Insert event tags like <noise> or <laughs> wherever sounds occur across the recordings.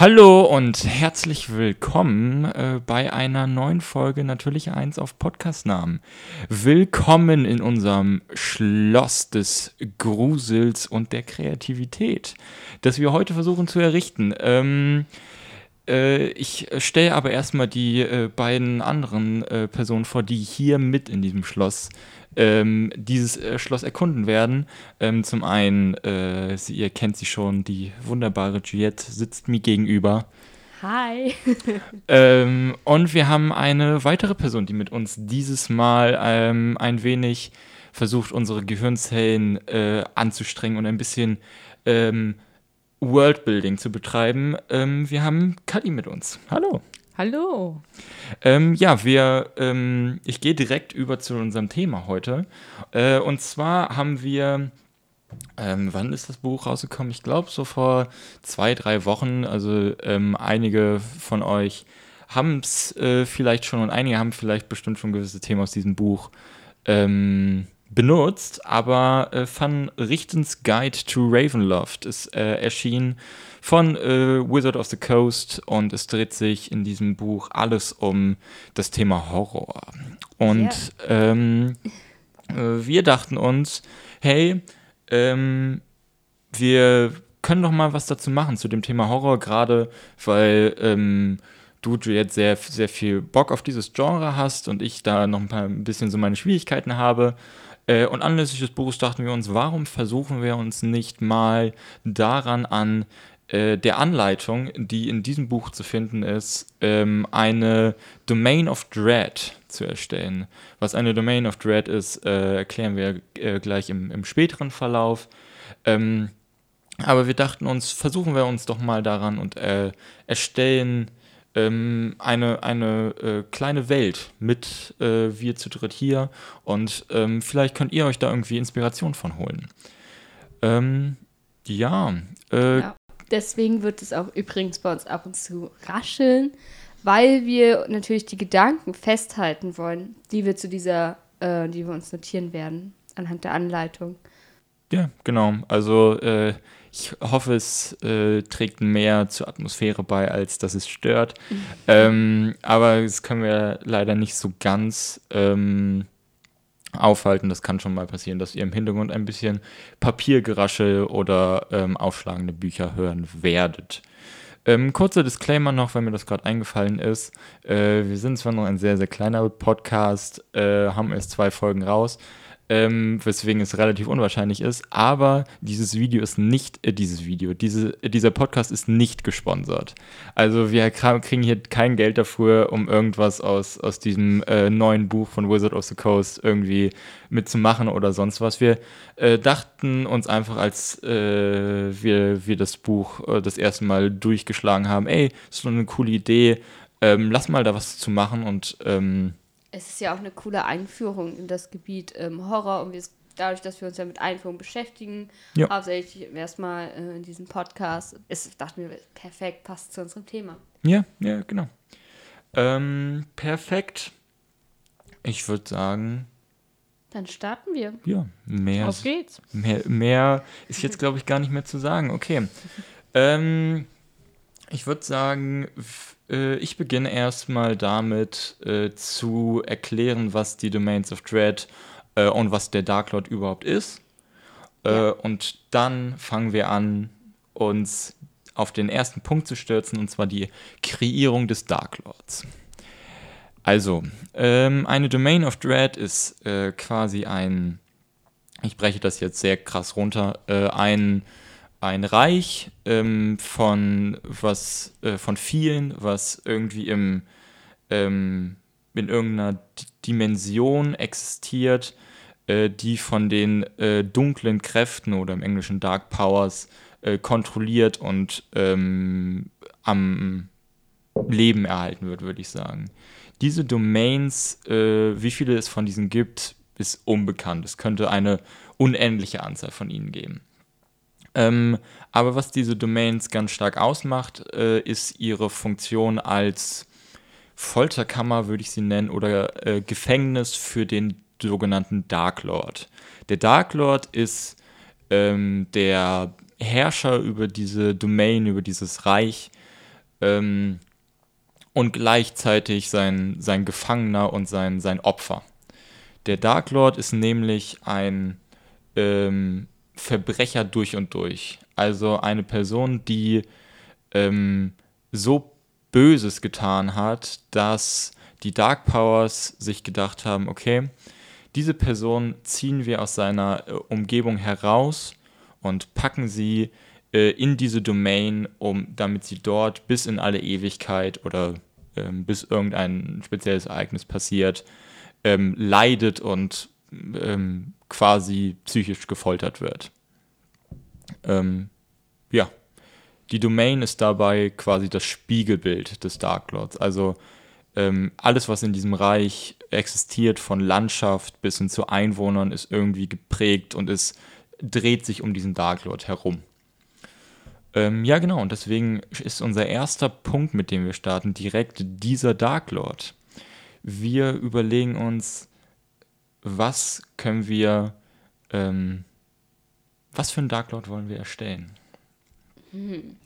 Hallo und herzlich willkommen äh, bei einer neuen Folge Natürlich eins auf Podcastnamen. Willkommen in unserem Schloss des Grusels und der Kreativität, das wir heute versuchen zu errichten. Ähm, äh, ich stelle aber erstmal die äh, beiden anderen äh, Personen vor, die hier mit in diesem Schloss ähm, dieses äh, Schloss erkunden werden. Ähm, zum einen, äh, sie, ihr kennt sie schon, die wunderbare Juliette sitzt mir gegenüber. Hi. <laughs> ähm, und wir haben eine weitere Person, die mit uns dieses Mal ähm, ein wenig versucht, unsere Gehirnzellen äh, anzustrengen und ein bisschen ähm, Worldbuilding zu betreiben. Ähm, wir haben Kali mit uns. Hallo. Hallo. Ähm, ja, wir, ähm, ich gehe direkt über zu unserem Thema heute. Äh, und zwar haben wir, ähm, wann ist das Buch rausgekommen? Ich glaube so vor zwei, drei Wochen. Also ähm, einige von euch haben es äh, vielleicht schon und einige haben vielleicht bestimmt schon gewisse Themen aus diesem Buch ähm, benutzt. Aber äh, Van Richtens Guide to Ravenloft ist äh, erschienen von äh, Wizard of the Coast und es dreht sich in diesem Buch alles um das Thema Horror. Und yeah. ähm, äh, wir dachten uns, hey, ähm, wir können doch mal was dazu machen zu dem Thema Horror, gerade weil ähm, du jetzt sehr, sehr viel Bock auf dieses Genre hast und ich da noch ein, paar, ein bisschen so meine Schwierigkeiten habe. Äh, und anlässlich des Buches dachten wir uns, warum versuchen wir uns nicht mal daran an, äh, der Anleitung, die in diesem Buch zu finden ist, ähm, eine Domain of Dread zu erstellen. Was eine Domain of Dread ist, äh, erklären wir äh, gleich im, im, späteren Verlauf. Ähm, aber wir dachten uns, versuchen wir uns doch mal daran und äh, erstellen ähm, eine, eine äh, kleine Welt mit äh, wir zu dritt hier und ähm, vielleicht könnt ihr euch da irgendwie Inspiration von holen. Ähm, ja, äh, ja. Deswegen wird es auch übrigens bei uns ab und zu rascheln, weil wir natürlich die Gedanken festhalten wollen, die wir zu dieser, äh, die wir uns notieren werden, anhand der Anleitung. Ja, genau. Also äh, ich hoffe, es äh, trägt mehr zur Atmosphäre bei, als dass es stört. Mhm. Ähm, aber das können wir leider nicht so ganz. Ähm, aufhalten. Das kann schon mal passieren, dass ihr im Hintergrund ein bisschen Papiergeraschel oder ähm, aufschlagende Bücher hören werdet. Ähm, kurzer Disclaimer noch, wenn mir das gerade eingefallen ist. Äh, wir sind zwar noch ein sehr, sehr kleiner Podcast, äh, haben erst zwei Folgen raus, ähm, weswegen es relativ unwahrscheinlich ist. Aber dieses Video ist nicht, äh, dieses Video, diese, äh, dieser Podcast ist nicht gesponsert. Also wir kriegen hier kein Geld dafür, um irgendwas aus, aus diesem äh, neuen Buch von Wizard of the Coast irgendwie mitzumachen oder sonst was. Wir äh, dachten uns einfach, als äh, wir, wir das Buch äh, das erste Mal durchgeschlagen haben, ey, ist so eine coole Idee, ähm, lass mal da was zu machen und ähm, es ist ja auch eine coole Einführung in das Gebiet ähm, Horror und wir, dadurch, dass wir uns ja mit Einführung beschäftigen, ja. hauptsächlich erstmal äh, in diesem Podcast, ist, dachten wir, perfekt, passt zu unserem Thema. Ja, ja, genau. Ähm, perfekt. Ich würde sagen. Dann starten wir. Ja, mehr. Auf geht's. Mehr, mehr ist jetzt, glaube ich, gar nicht mehr zu sagen. Okay. <laughs> ähm, ich würde sagen, äh, ich beginne erstmal damit äh, zu erklären, was die Domains of Dread äh, und was der Dark Lord überhaupt ist. Äh, ja. Und dann fangen wir an, uns auf den ersten Punkt zu stürzen, und zwar die Kreierung des Dark Lords. Also, ähm, eine Domain of Dread ist äh, quasi ein, ich breche das jetzt sehr krass runter, äh, ein ein Reich ähm, von was äh, von vielen, was irgendwie im ähm, in irgendeiner D Dimension existiert, äh, die von den äh, dunklen Kräften oder im Englischen Dark Powers äh, kontrolliert und ähm, am Leben erhalten wird, würde ich sagen. Diese Domains, äh, wie viele es von diesen gibt, ist unbekannt. Es könnte eine unendliche Anzahl von ihnen geben. Ähm, aber was diese Domains ganz stark ausmacht, äh, ist ihre Funktion als Folterkammer, würde ich sie nennen, oder äh, Gefängnis für den sogenannten Dark Lord. Der Dark Lord ist ähm, der Herrscher über diese Domain, über dieses Reich, ähm, und gleichzeitig sein, sein Gefangener und sein, sein Opfer. Der Dark Lord ist nämlich ein ähm, Verbrecher durch und durch. Also eine Person, die ähm, so Böses getan hat, dass die Dark Powers sich gedacht haben, okay, diese Person ziehen wir aus seiner äh, Umgebung heraus und packen sie äh, in diese Domain, um damit sie dort bis in alle Ewigkeit oder ähm, bis irgendein spezielles Ereignis passiert, ähm, leidet und ähm, quasi psychisch gefoltert wird. Ähm, ja, die Domain ist dabei quasi das Spiegelbild des Dark Lords. Also ähm, alles, was in diesem Reich existiert, von Landschaft bis hin zu Einwohnern, ist irgendwie geprägt und es dreht sich um diesen Dark Lord herum. Ähm, ja, genau, und deswegen ist unser erster Punkt, mit dem wir starten, direkt dieser Dark Lord. Wir überlegen uns, was können wir, ähm, was für einen Dark Lord wollen wir erstellen? Hm.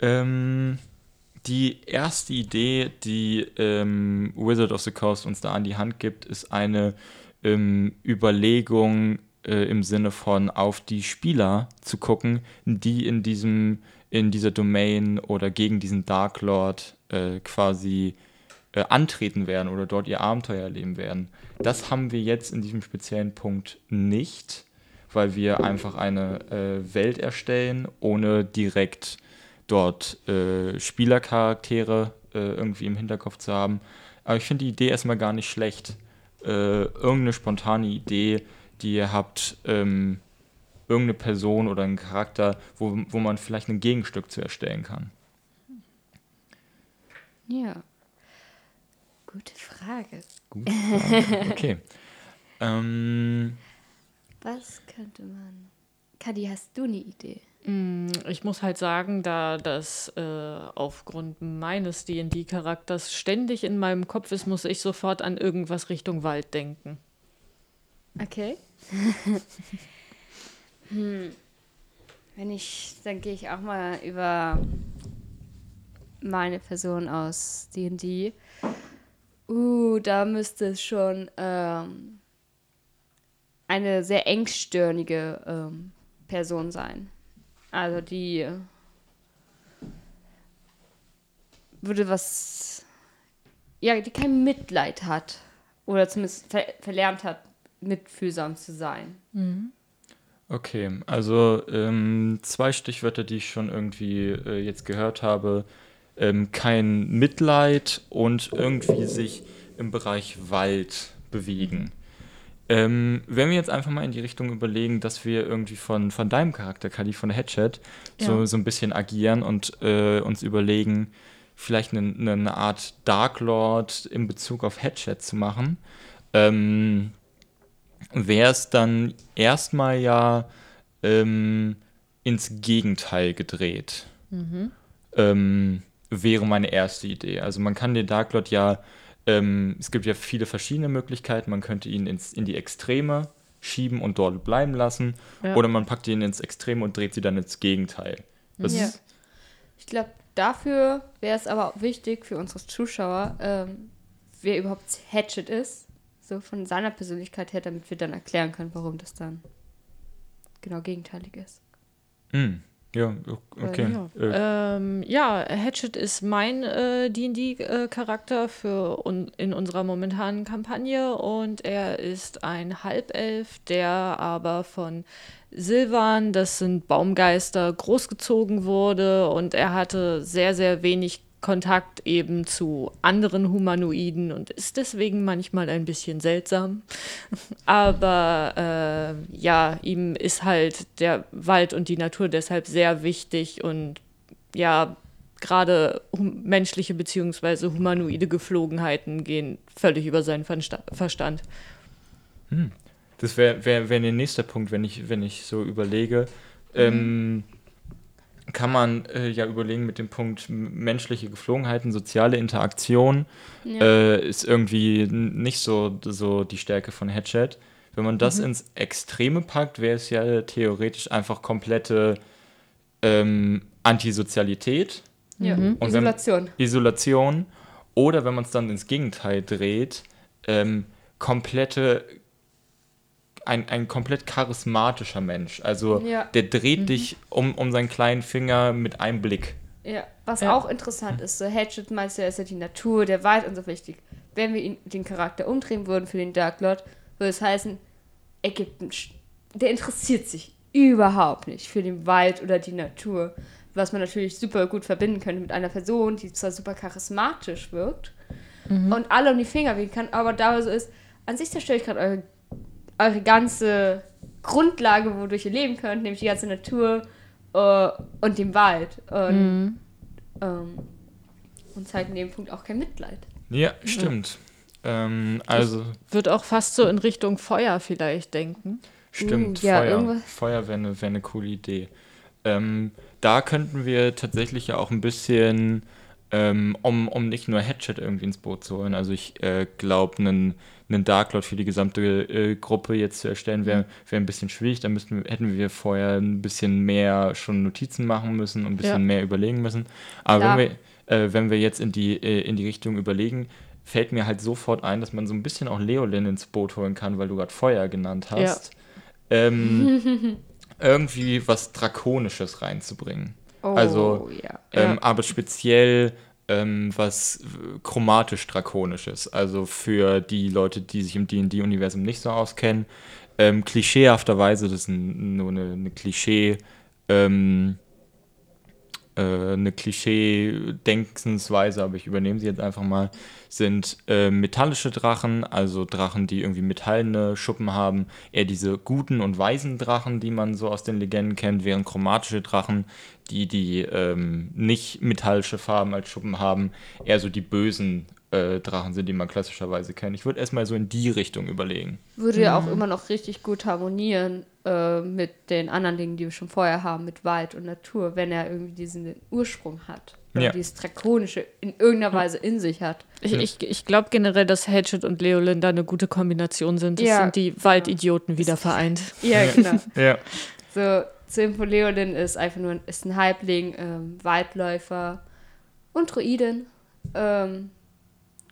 Ähm, die erste Idee, die ähm, Wizard of the Coast uns da an die Hand gibt, ist eine ähm, Überlegung äh, im Sinne von auf die Spieler zu gucken, die in diesem in dieser Domain oder gegen diesen Dark Lord äh, quasi äh, antreten werden oder dort ihr Abenteuer erleben werden. Das haben wir jetzt in diesem speziellen Punkt nicht, weil wir einfach eine äh, Welt erstellen, ohne direkt dort äh, Spielercharaktere äh, irgendwie im Hinterkopf zu haben. Aber ich finde die Idee erstmal gar nicht schlecht. Äh, irgendeine spontane Idee, die ihr habt, ähm, irgendeine Person oder einen Charakter, wo, wo man vielleicht ein Gegenstück zu erstellen kann. Ja. Gute Frage. Gute Frage. Okay. <laughs> ähm, Was könnte man. Kadi, hast du eine Idee? Mm, ich muss halt sagen, da das äh, aufgrund meines DD-Charakters ständig in meinem Kopf ist, muss ich sofort an irgendwas Richtung Wald denken. Okay. <laughs> hm. Wenn ich, dann gehe ich auch mal über meine Person aus DD. Uh, da müsste es schon ähm, eine sehr engstirnige ähm, Person sein. Also die würde was, ja, die kein Mitleid hat oder zumindest ver verlernt hat, mitfühlsam zu sein. Mhm. Okay, also ähm, zwei Stichwörter, die ich schon irgendwie äh, jetzt gehört habe. Ähm, kein Mitleid und irgendwie sich im Bereich Wald bewegen. Ähm, wenn wir jetzt einfach mal in die Richtung überlegen, dass wir irgendwie von, von deinem Charakter, Kali, von der Headchat, ja. so, so ein bisschen agieren und äh, uns überlegen, vielleicht eine, eine Art Dark Lord in Bezug auf Headchat zu machen, ähm, wäre es dann erstmal ja ähm, ins Gegenteil gedreht. Mhm. Ähm, wäre meine erste Idee. Also man kann den Dark Lord ja ähm, es gibt ja viele verschiedene Möglichkeiten. Man könnte ihn ins, in die Extreme schieben und dort bleiben lassen. Ja. Oder man packt ihn ins Extreme und dreht sie dann ins Gegenteil. Das ja. Ich glaube, dafür wäre es aber auch wichtig für unsere Zuschauer, ähm, wer überhaupt Hatchet ist. So von seiner Persönlichkeit her, damit wir dann erklären können, warum das dann genau gegenteilig ist. Mhm. Ja, okay. Ja, ähm, ja Hatchet ist mein äh, D&D-Charakter für un in unserer momentanen Kampagne und er ist ein Halbelf, der aber von Silvan, das sind Baumgeister, großgezogen wurde und er hatte sehr, sehr wenig Kontakt eben zu anderen Humanoiden und ist deswegen manchmal ein bisschen seltsam. <laughs> Aber äh, ja, ihm ist halt der Wald und die Natur deshalb sehr wichtig und ja, gerade menschliche bzw. humanoide Geflogenheiten gehen völlig über seinen Verstand. Hm. Das wäre wär, wär der nächste Punkt, wenn ich, wenn ich so überlege. Mhm. Ähm, kann man äh, ja überlegen mit dem Punkt menschliche Geflogenheiten, soziale Interaktion ja. äh, ist irgendwie nicht so, so die Stärke von Headchat. Wenn man das mhm. ins Extreme packt, wäre es ja theoretisch einfach komplette ähm, Antisozialität. Ja. Und wenn- Isolation. Isolation. Oder wenn man es dann ins Gegenteil dreht, ähm, komplette, ein, ein komplett charismatischer Mensch. Also Ja. der dreht dich um, um seinen kleinen Finger mit einem Blick. Ja, was Ja. auch interessant ist, so Hatchet meinst du, ja, ist ja die Natur, der Wald und so wichtig. Wenn wir ihn, den Charakter umdrehen würden für den Dark Lord, würde es heißen, er gibt einen Sch- der interessiert sich überhaupt nicht für den Wald oder die Natur. Was man natürlich super gut verbinden könnte mit einer Person, die zwar super charismatisch wirkt und alle um die Finger wehen kann, aber dabei so ist, an sich zerstört gerade eure, eure ganze Grundlage, wodurch ihr leben könnt, nämlich die ganze Natur äh, und den Wald. Und ähm, und zeigt in dem Punkt auch kein Mitleid. Ja, stimmt. Ähm, also, Wird auch fast so in Richtung Feuer vielleicht denken. stimmt, ja, Feuer. irgendwas- Feuer wäre eine wär ne coole Idee. Ähm, da könnten wir tatsächlich ja auch ein bisschen, ähm, um, um nicht nur Hatchet irgendwie ins Boot zu holen, also ich äh, glaube, einen einen Dark Lord für die gesamte äh, Gruppe jetzt zu erstellen, wäre wär ein bisschen schwierig. Da müssten, hätten wir vorher ein bisschen mehr schon Notizen machen müssen und ein bisschen Ja. mehr überlegen müssen. Aber Klar. wenn wir, äh, wenn wir jetzt in die, äh, in die Richtung überlegen, fällt mir halt sofort ein, dass man so ein bisschen auch Leolin ins Boot holen kann, weil du gerade Feuer genannt Ja. hast. Ähm, <laughs> irgendwie was Drakonisches reinzubringen. Oh, Also, ja. Ähm, Ja. aber speziell ähm, was äh, chromatisch Drakonisches. Also für die Leute, die sich im D&D-Universum nicht so auskennen. Ähm, klischeehafterweise, das ist ein, nur eine, eine Klischee, ähm, äh, eine Klischee-Denkensweise, aber ich übernehme sie jetzt einfach mal, sind äh, metallische Drachen, also Drachen, die irgendwie metallene Schuppen haben, eher diese guten und weisen Drachen, die man so aus den Legenden kennt, während chromatische Drachen, die die ähm, nicht metallische Farben als Schuppen haben, eher so die bösen äh, Drachen sind, die man klassischerweise kennt. Ich würde erstmal so in die Richtung überlegen. Würde ja auch immer noch richtig gut harmonieren äh, mit den anderen Dingen, die wir schon vorher haben, mit Wald und Natur, wenn er irgendwie diesen Ursprung hat. Oder Ja. dieses Drakonische in irgendeiner Weise in sich hat. Ich, ich, ich glaube generell, dass Hatchet und Leolin da eine gute Kombination sind. Das Ja. sind die Waldidioten wieder vereint. <laughs> Ja, genau. <laughs> Ja. So, Zimpo Leolin ist einfach nur ein, ist ein Halbling, ähm, Waldläufer und Druiden. Ähm,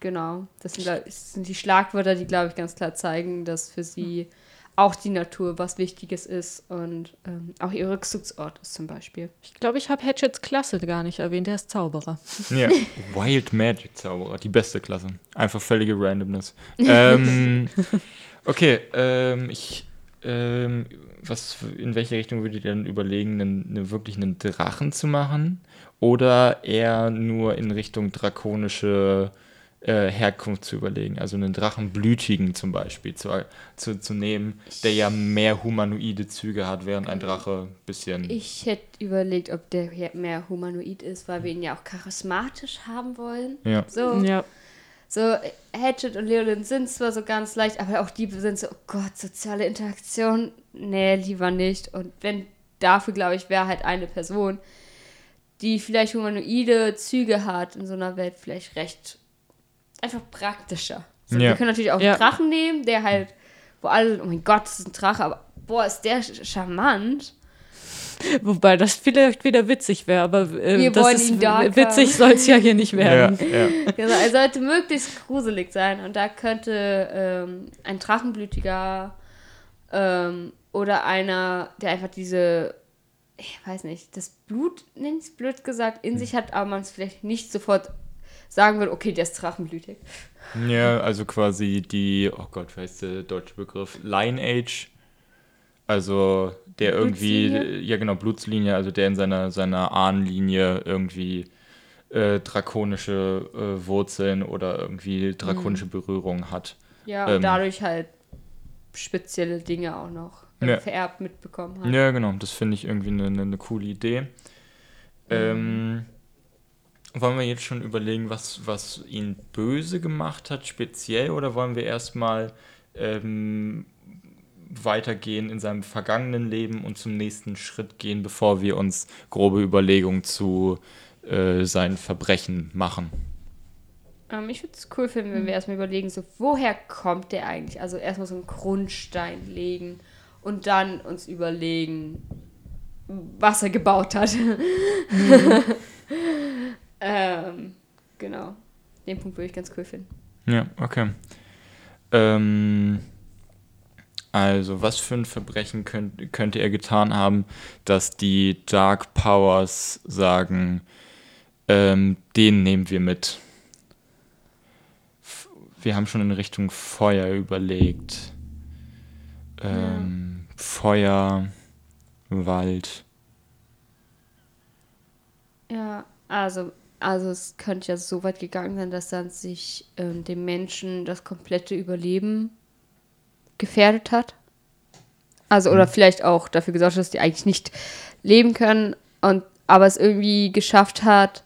genau. Das sind, glaub das sind die Schlagwörter, die, glaube ich, ganz klar zeigen, dass für sie auch die Natur was Wichtiges ist und ähm, auch ihr Rückzugsort ist zum Beispiel. Ich glaube, ich habe Hatchets Klasse gar nicht erwähnt. Der ist Zauberer. Ja. <laughs> Wild Magic Zauberer, die beste Klasse. Einfach völlige Randomness. <laughs> ähm, okay, ähm, ich, ähm, was, in welche Richtung würdet ihr denn überlegen, einen, eine, wirklich einen Drachen zu machen? Oder eher nur in Richtung drakonische äh, Herkunft zu überlegen? Also einen Drachenblütigen zum Beispiel zu, zu, zu nehmen, der ja mehr humanoide Züge hat, während ein Drache ein bisschen. Ich hätte überlegt, ob der mehr humanoid ist, weil wir ihn ja auch charismatisch haben wollen. ja. So, Ja. so Hatchet und Leolin sind zwar so ganz leicht, aber auch die sind so, oh Gott, soziale Interaktion, nee, lieber nicht. Und wenn dafür, glaube ich, wäre halt eine Person, die vielleicht humanoide Züge hat in so einer Welt, vielleicht recht einfach praktischer. So, Ja. Wir können natürlich auch Ja. einen Drachen nehmen, der halt, wo alle, oh mein Gott, das ist ein Drache, aber boah, ist der charmant. Wobei das vielleicht wieder witzig wäre, aber äh, Wir das ist witzig soll es ja hier nicht Ja, werden. ja. Genau, er sollte möglichst gruselig sein und da könnte ähm, ein Drachenblütiger ähm, oder einer, der einfach diese, ich weiß nicht, das Blut, nenn ich's blöd gesagt, in sich hat, aber man es vielleicht nicht sofort sagen würde, okay, der ist drachenblütig. Ja, also quasi die, oh Gott, wie heißt der deutsche Begriff? Lineage. Also der irgendwie, ja genau, Blutslinie, also der in seiner, seiner Ahnenlinie irgendwie äh, drakonische äh, Wurzeln oder irgendwie drakonische Berührungen hat. Ja, Ähm. und dadurch halt spezielle Dinge auch noch Ja. vererbt mitbekommen hat. Ja, genau, das finde ich irgendwie eine, eine, eine coole Idee. Ähm, wollen wir jetzt schon überlegen, was, was ihn böse gemacht hat, speziell, oder wollen wir erstmal ähm, weitergehen in seinem vergangenen Leben und zum nächsten Schritt gehen, bevor wir uns grobe Überlegungen zu äh, seinen Verbrechen machen? Ähm, ich würde es cool finden, wenn wir erstmal überlegen, so woher kommt der eigentlich? Also erstmal so einen Grundstein legen und dann uns überlegen, was er gebaut hat. <laughs> Ähm, genau. Den Punkt würde ich ganz cool finden. Ja, okay. Ähm, also, was für ein Verbrechen könnt, könnte er getan haben, dass die Dark Powers sagen, ähm, den nehmen wir mit? F- Wir haben schon in Richtung Feuer überlegt. Ähm, Feuer, Wald. Ja, also, also es könnte ja so weit gegangen sein, dass dann sich ähm, dem Menschen das komplette Überleben gefährdet hat. Also, oder vielleicht auch dafür gesorgt dass die eigentlich nicht leben können und aber es irgendwie geschafft hat,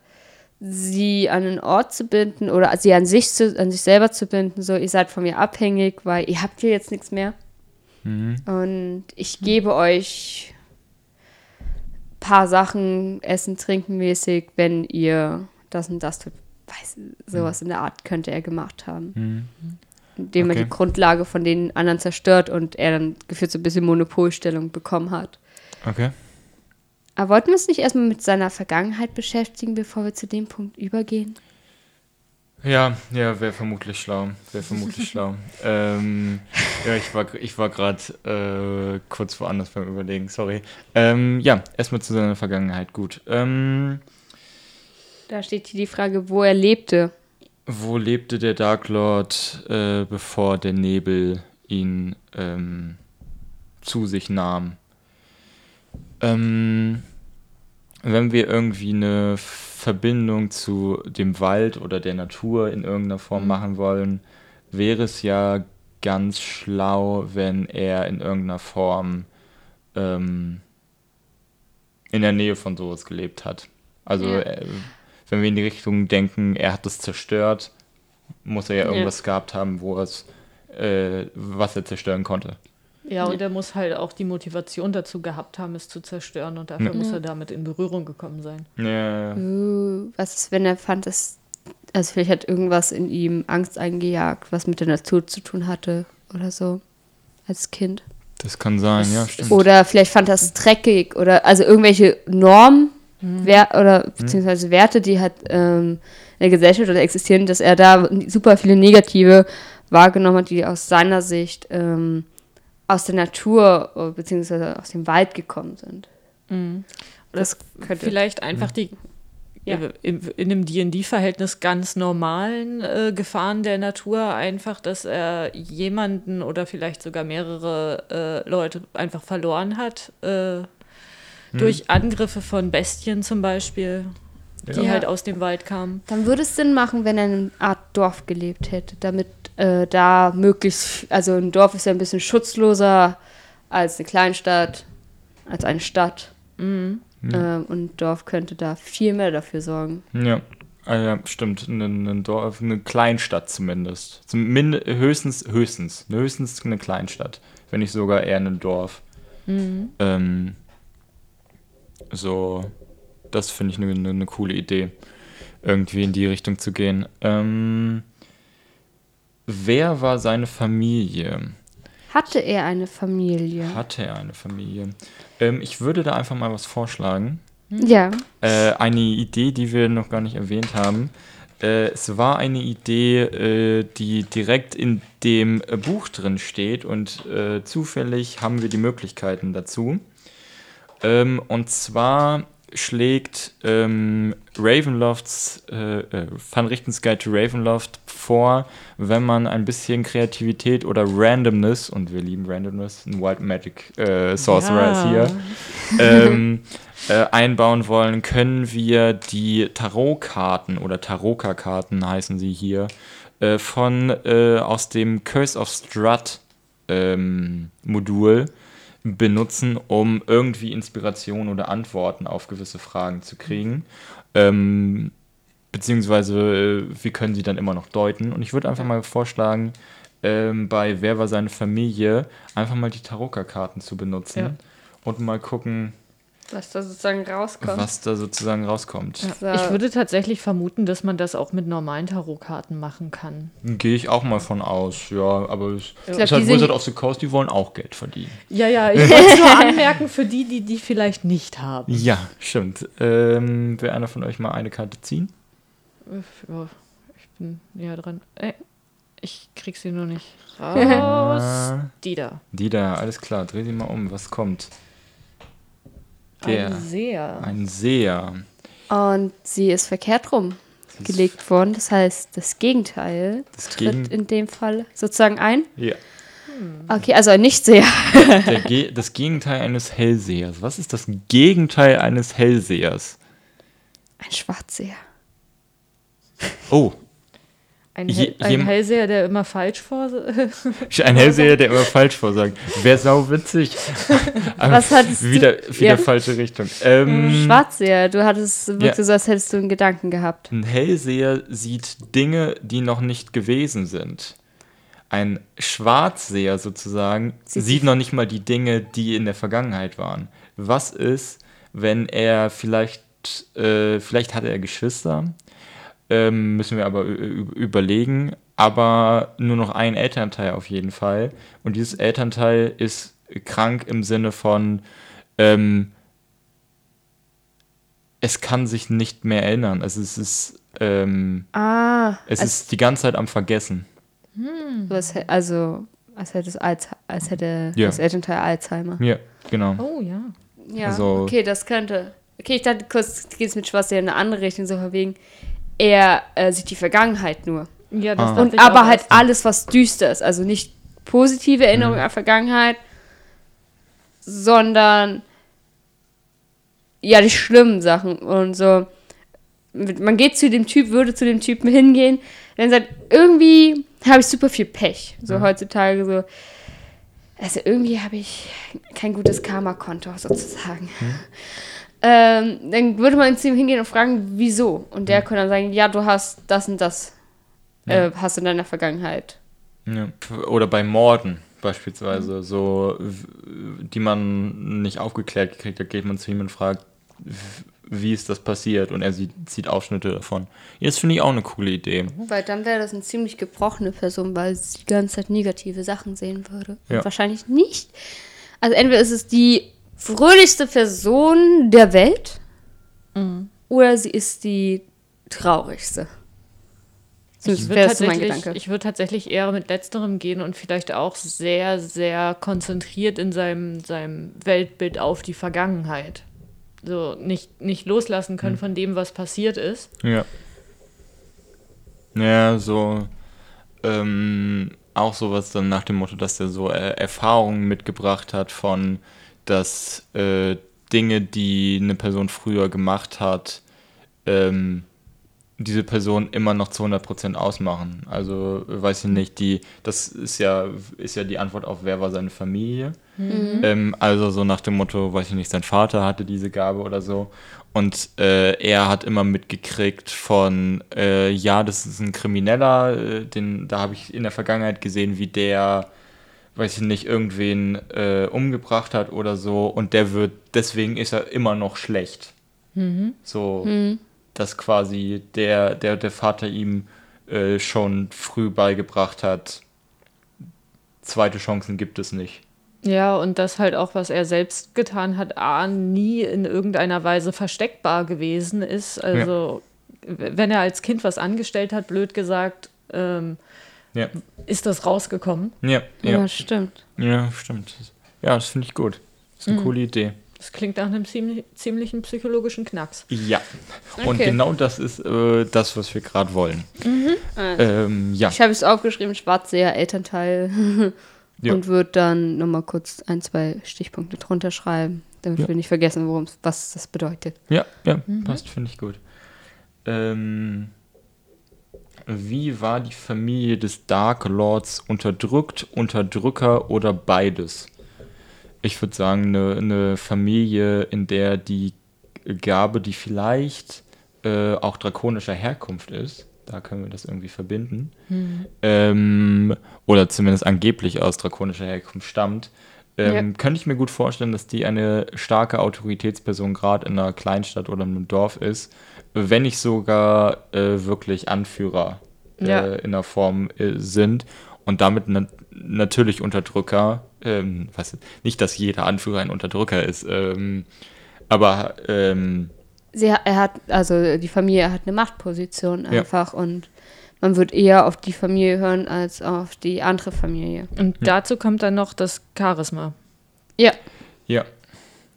sie an einen Ort zu binden oder sie an sich zu, an sich selber zu binden, so ihr seid von mir abhängig, weil ihr habt hier jetzt nichts mehr. Und ich gebe euch paar Sachen, Essen, Trinken mäßig, wenn ihr das und das tut. Weiß, sowas in der Art könnte er gemacht haben. Indem er Okay. die Grundlage von den anderen zerstört und er dann gefühlt so ein bisschen Monopolstellung bekommen hat. Okay. Aber wollten wir uns nicht erstmal mit seiner Vergangenheit beschäftigen, bevor wir zu dem Punkt übergehen? Ja, ja, wäre vermutlich schlau. Wäre vermutlich <laughs> schlau. Ähm, ja, ich war, ich war gerade äh, kurz woanders beim Überlegen, sorry. Ähm, ja, erstmal zu seiner Vergangenheit, gut. Ähm, Da steht hier die Frage, wo er lebte. wo lebte der Dark Lord, äh, bevor der Nebel ihn ähm, zu sich nahm? Ähm, wenn wir irgendwie eine Verbindung zu dem Wald oder der Natur in irgendeiner Form machen wollen, wäre es ja ganz schlau, wenn er in irgendeiner Form ähm, in der Nähe von sowas gelebt hat. Also Ja. äh, wenn wir in die Richtung denken, er hat es zerstört, muss er ja Ja. irgendwas gehabt haben, wo es, äh, was er zerstören konnte. Ja, und er muss halt auch die Motivation dazu gehabt haben, es zu zerstören und dafür Ja. muss er damit in Berührung gekommen sein. Ja, Uh, was ist, wenn er fand, dass. Also, vielleicht hat irgendwas in ihm Angst eingejagt, was mit der Natur zu tun hatte oder so. Als Kind. das kann sein, ja, stimmt. Oder vielleicht fand er es dreckig oder. Also, irgendwelche Normen Wer oder beziehungsweise Werte, die halt ähm, in der Gesellschaft oder existieren, dass er da super viele negative wahrgenommen hat, die aus seiner Sicht ähm, aus der Natur äh, beziehungsweise aus dem Wald gekommen sind. Das könnte. Vielleicht einfach die Ja. in, in einem D&D-Verhältnis ganz normalen äh, Gefahren der Natur einfach, dass er jemanden oder vielleicht sogar mehrere äh, Leute einfach verloren hat äh, durch Angriffe von Bestien zum Beispiel, die Ja. halt aus dem Wald kamen. Dann würde es Sinn machen, wenn er in einer Art Dorf gelebt hätte, damit äh, da möglichst, also ein Dorf ist ja ein bisschen schutzloser als eine Kleinstadt, als eine Stadt. Ähm, und ein Dorf könnte da viel mehr dafür sorgen. Ja, ah, ja stimmt. Ein, ein Dorf, eine Kleinstadt zumindest. Zumindest höchstens, höchstens, höchstens eine Kleinstadt. Wenn nicht sogar eher ein Dorf. Ähm, so, das finde ich eine ne, coole Idee, irgendwie in die Richtung zu gehen. Ähm, wer war seine Familie? Hatte er eine Familie? Hatte er eine Familie? Ähm, ich würde da einfach mal was vorschlagen. Ja. Äh, eine Idee, die wir noch gar nicht erwähnt haben. Äh, es war eine Idee, äh, die direkt in dem äh, Buch drin steht und äh, zufällig haben wir die Möglichkeiten dazu. Ähm, und zwar schlägt ähm, Ravenlofts, äh, äh, Van Richtens Guide to Ravenloft vor, wenn man ein bisschen Kreativität oder Randomness, und wir lieben Randomness, ein Wild Magic äh, Sorcerer ist hier, ähm, <laughs> äh, einbauen wollen, können wir die Tarotkarten oder Taroka-Karten heißen sie hier, äh, von äh, aus dem Curse of Strut ähm, Modul benutzen, um irgendwie Inspiration oder Antworten auf gewisse Fragen zu kriegen. Ähm, beziehungsweise äh, wir können sie dann immer noch deuten. Und ich würde einfach mal vorschlagen, ähm, bei Wer war seine Familie einfach mal die Taroka-Karten zu benutzen Ja. und mal gucken, Was da sozusagen rauskommt. was da sozusagen rauskommt. So. Ich würde tatsächlich vermuten, dass man das auch mit normalen Tarotkarten machen kann. Gehe ich auch mal von aus, ja, aber es glaub, ist halt die sind- Wizard of the Coast, die wollen auch Geld verdienen. Ja, ja, <laughs> ich wollte es nur anmerken für die, die die vielleicht nicht haben. Ja, stimmt. Ähm, will einer von euch mal eine Karte ziehen? Ja, ich bin näher dran. Ey, ich krieg sie nur nicht <laughs> raus. Die da. die da, alles klar, dreh sie mal um, was kommt? Der, Ein Seher. ein Seher. Und sie ist verkehrt rum Sie ist- gelegt worden. Das heißt, das Gegenteil Das tritt Gegen- in dem Fall sozusagen ein. Ja. Okay, also ein Nichtseher. Der Ge das Gegenteil eines Hellsehers. Was ist das Gegenteil eines Hellsehers? Ein Schwarzseher. Oh, Ein, Je- ein Hellseher, der immer falsch vor. <laughs> ein Hellseher, der immer falsch vorsagt. Wäre sau witzig. <laughs> Was hattest du- wieder, wieder Ja. falsche Richtung. Ähm, Schwarzseher, du hattest wirklich Ja. so, als hättest du einen Gedanken gehabt. Ein Hellseher sieht Dinge, die noch nicht gewesen sind. Ein Schwarzseher sozusagen Sieht sieht noch nicht mal die Dinge, die in der Vergangenheit waren. Was ist, wenn er vielleicht, äh, vielleicht hat er Geschwister, ähm, müssen wir aber überlegen, aber nur noch ein Elternteil auf jeden Fall. Und dieses Elternteil ist krank im Sinne von, ähm, es kann sich nicht mehr erinnern. Also es ist, ähm, Ah, es als, ist die ganze Zeit am Vergessen. hä- also als hätte, es Alz, als hätte Ja. das Elternteil Alzheimer. Ja, genau. Oh ja. Ja, Also- okay, das könnte. Okay, ich dachte kurz, geht es mit Schwarzseher in eine andere Richtung, so von wegen, er äh, sieht die Vergangenheit nur. Ja, das Ah. Und ich aber auch halt alles, was düster ist. Also nicht positive Erinnerungen an Vergangenheit, sondern ja, die schlimmen Sachen. Und so, man geht zu dem Typ, würde zu dem Typen hingehen, dann sagt, irgendwie habe ich super viel Pech. So heutzutage so. Also irgendwie habe ich kein gutes Karma-Konto sozusagen. Ähm, dann würde man zu ihm hingehen und fragen, wieso? Und der könnte dann sagen, ja, du hast das und das äh, hast in deiner Vergangenheit. Ja. Oder bei Morden beispielsweise, so w- die man nicht aufgeklärt gekriegt hat, geht man zu ihm und fragt, wie ist das passiert? Und er sieht, sieht Ausschnitte davon. Jetzt finde ich auch eine coole Idee. Weil dann wäre das eine ziemlich gebrochene Person, weil sie die ganze Zeit negative Sachen sehen würde. Ja. Wahrscheinlich nicht. Also entweder ist es die fröhlichste Person der Welt oder sie ist die traurigste. Ich würde tatsächlich, Gedanke. ich würd tatsächlich eher mit Letzterem gehen und vielleicht auch sehr, sehr konzentriert in seinem, seinem Weltbild auf die Vergangenheit. So nicht, nicht loslassen können Hm. von dem, was passiert ist. Ja. Ja, so ähm, auch sowas dann nach dem Motto, dass er so äh, Erfahrungen mitgebracht hat von, dass äh, Dinge, die eine Person früher gemacht hat, ähm, diese Person immer noch zu 100% ausmachen. Also, weiß ich nicht, die, das ist ja, ist ja die Antwort auf, wer war seine Familie. Ähm, also so nach dem Motto, weiß ich nicht, sein Vater hatte diese Gabe oder so. Und äh, er hat immer mitgekriegt von, äh, ja, das ist ein Krimineller, äh, den, da habe ich in der Vergangenheit gesehen, wie der, weiß ich nicht, irgendwen äh, umgebracht hat oder so. Und der wird, deswegen ist er immer noch schlecht. So, dass quasi der, der, der Vater ihm äh, schon früh beigebracht hat, zweite Chancen gibt es nicht. Ja, und das halt auch, was er selbst getan hat, A, nie in irgendeiner Weise versteckbar gewesen ist. Also, w- wenn er als Kind was angestellt hat, blöd gesagt, ähm, Ja, ist das rausgekommen. ja, ja, ja. stimmt. Ja, stimmt. Ja, das finde ich gut. Das ist eine coole Idee. Das klingt nach einem ziemlich, ziemlichen psychologischen Knacks. Ja. Und Okay. genau das ist äh, das, was wir gerade wollen. Ähm, ja. Ich habe es aufgeschrieben, Schwarzseher, Elternteil. <laughs> Ja. Und würde dann nochmal kurz ein, zwei Stichpunkte drunter schreiben, damit Ja. wir nicht vergessen, worum was das bedeutet. Ja, ja, passt, finde ich gut. Ähm, wie war die Familie des Dark Lords unterdrückt, Unterdrücker oder beides? Ich würde sagen, eine, eine Familie, in der die Gabe, die vielleicht äh, auch drakonischer Herkunft ist, da können wir das irgendwie verbinden, ähm, oder zumindest angeblich aus drakonischer Herkunft stammt, ähm, könnte ich mir gut vorstellen, dass die eine starke Autoritätsperson gerade in einer Kleinstadt oder einem Dorf ist, wenn nicht sogar äh, wirklich Anführer äh, Ja. in der Form äh, sind und damit na natürlich Unterdrücker, ähm, was, nicht, dass jeder Anführer ein Unterdrücker ist, ähm, aber ähm, sie, er hat, also die Familie hat eine Machtposition Ja. einfach und man wird eher auf die Familie hören als auf die andere Familie. Und dazu kommt dann noch das Charisma. Ja, Ja,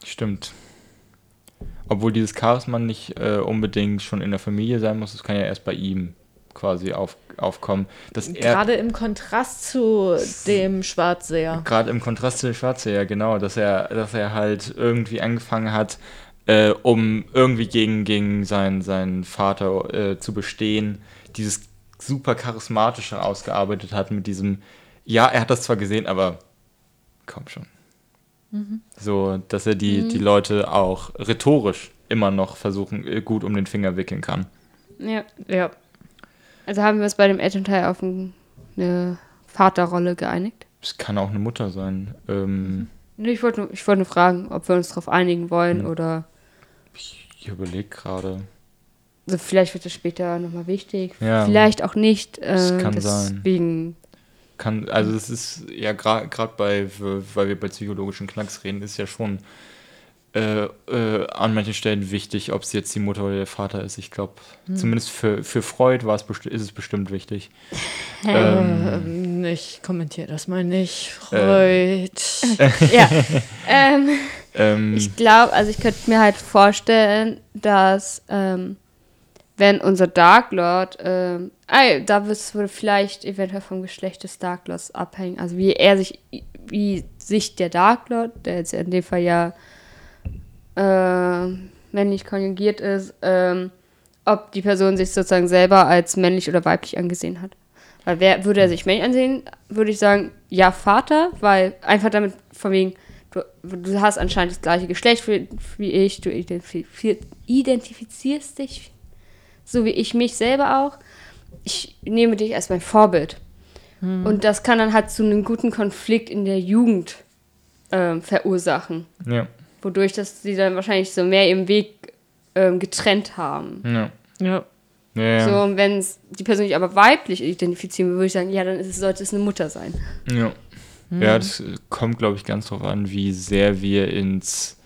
stimmt. Obwohl dieses Charisma nicht äh, unbedingt schon in der Familie sein muss, es kann ja erst bei ihm quasi auf, aufkommen. Dass er Gerade im Kontrast zu dem Schwarzseher. gerade im Kontrast zu der Schwarze, ja genau, dass er, dass er halt irgendwie angefangen hat, äh, um irgendwie gegen, gegen seinen, seinen Vater äh, zu bestehen, dieses super charismatische ausgearbeitet hat mit diesem, ja, er hat das zwar gesehen, aber komm schon. So, dass er die, die Leute auch rhetorisch immer noch versuchen, äh, gut um den Finger wickeln kann. ja. Ja. Also haben wir uns bei dem Elternteil auf ein, eine Vaterrolle geeinigt. Es kann auch eine Mutter sein. Ähm, Nee, Ich wollte nur, ich wollte nur fragen, ob wir uns darauf einigen wollen Hm. oder ich überlege gerade. also vielleicht wird es später nochmal wichtig. Ja. Vielleicht auch nicht. Äh, Das kann sein. Kann, also es ist ja gerade bei, weil wir bei psychologischen Knacks reden, ist ja schon äh, äh, an manchen Stellen wichtig, ob es jetzt die Mutter oder der Vater ist. Ich glaube, zumindest für, für Freud war es ist es bestimmt wichtig. <laughs> <laughs> <laughs> ähm, Ähm, ich kommentiere das mal nicht. Freud. ja. ähm, ähm, Ich glaube, also ich könnte mir halt vorstellen, dass ähm, wenn unser Dark Lord, ähm, ah, da wohl vielleicht eventuell vom Geschlecht des Dark Lords abhängen, also wie er sich, wie sich der Dark Lord, der jetzt in dem Fall ja äh, männlich konjugiert ist, ähm, ob die Person sich sozusagen selber als männlich oder weiblich angesehen hat. Weil wer, würde er sich männlich ansehen, würde ich sagen, ja, Vater, weil einfach damit von wegen, du, du hast anscheinend das gleiche Geschlecht wie, wie ich, du identifiz identifizierst dich so wie ich mich selber auch. Ich nehme dich als mein Vorbild. Und das kann dann halt zu einem guten Konflikt in der Jugend ähm, verursachen, ja, wodurch dass sie dann wahrscheinlich so mehr ihren Weg ähm, getrennt haben. ja, Ja. ja, ja, So, und wenn die Person sich aber weiblich identifizieren will, würde ich sagen, ja, dann ist es, sollte es eine Mutter sein. ja. Ja, das äh, kommt, glaube ich, ganz drauf an, wie sehr wir ins,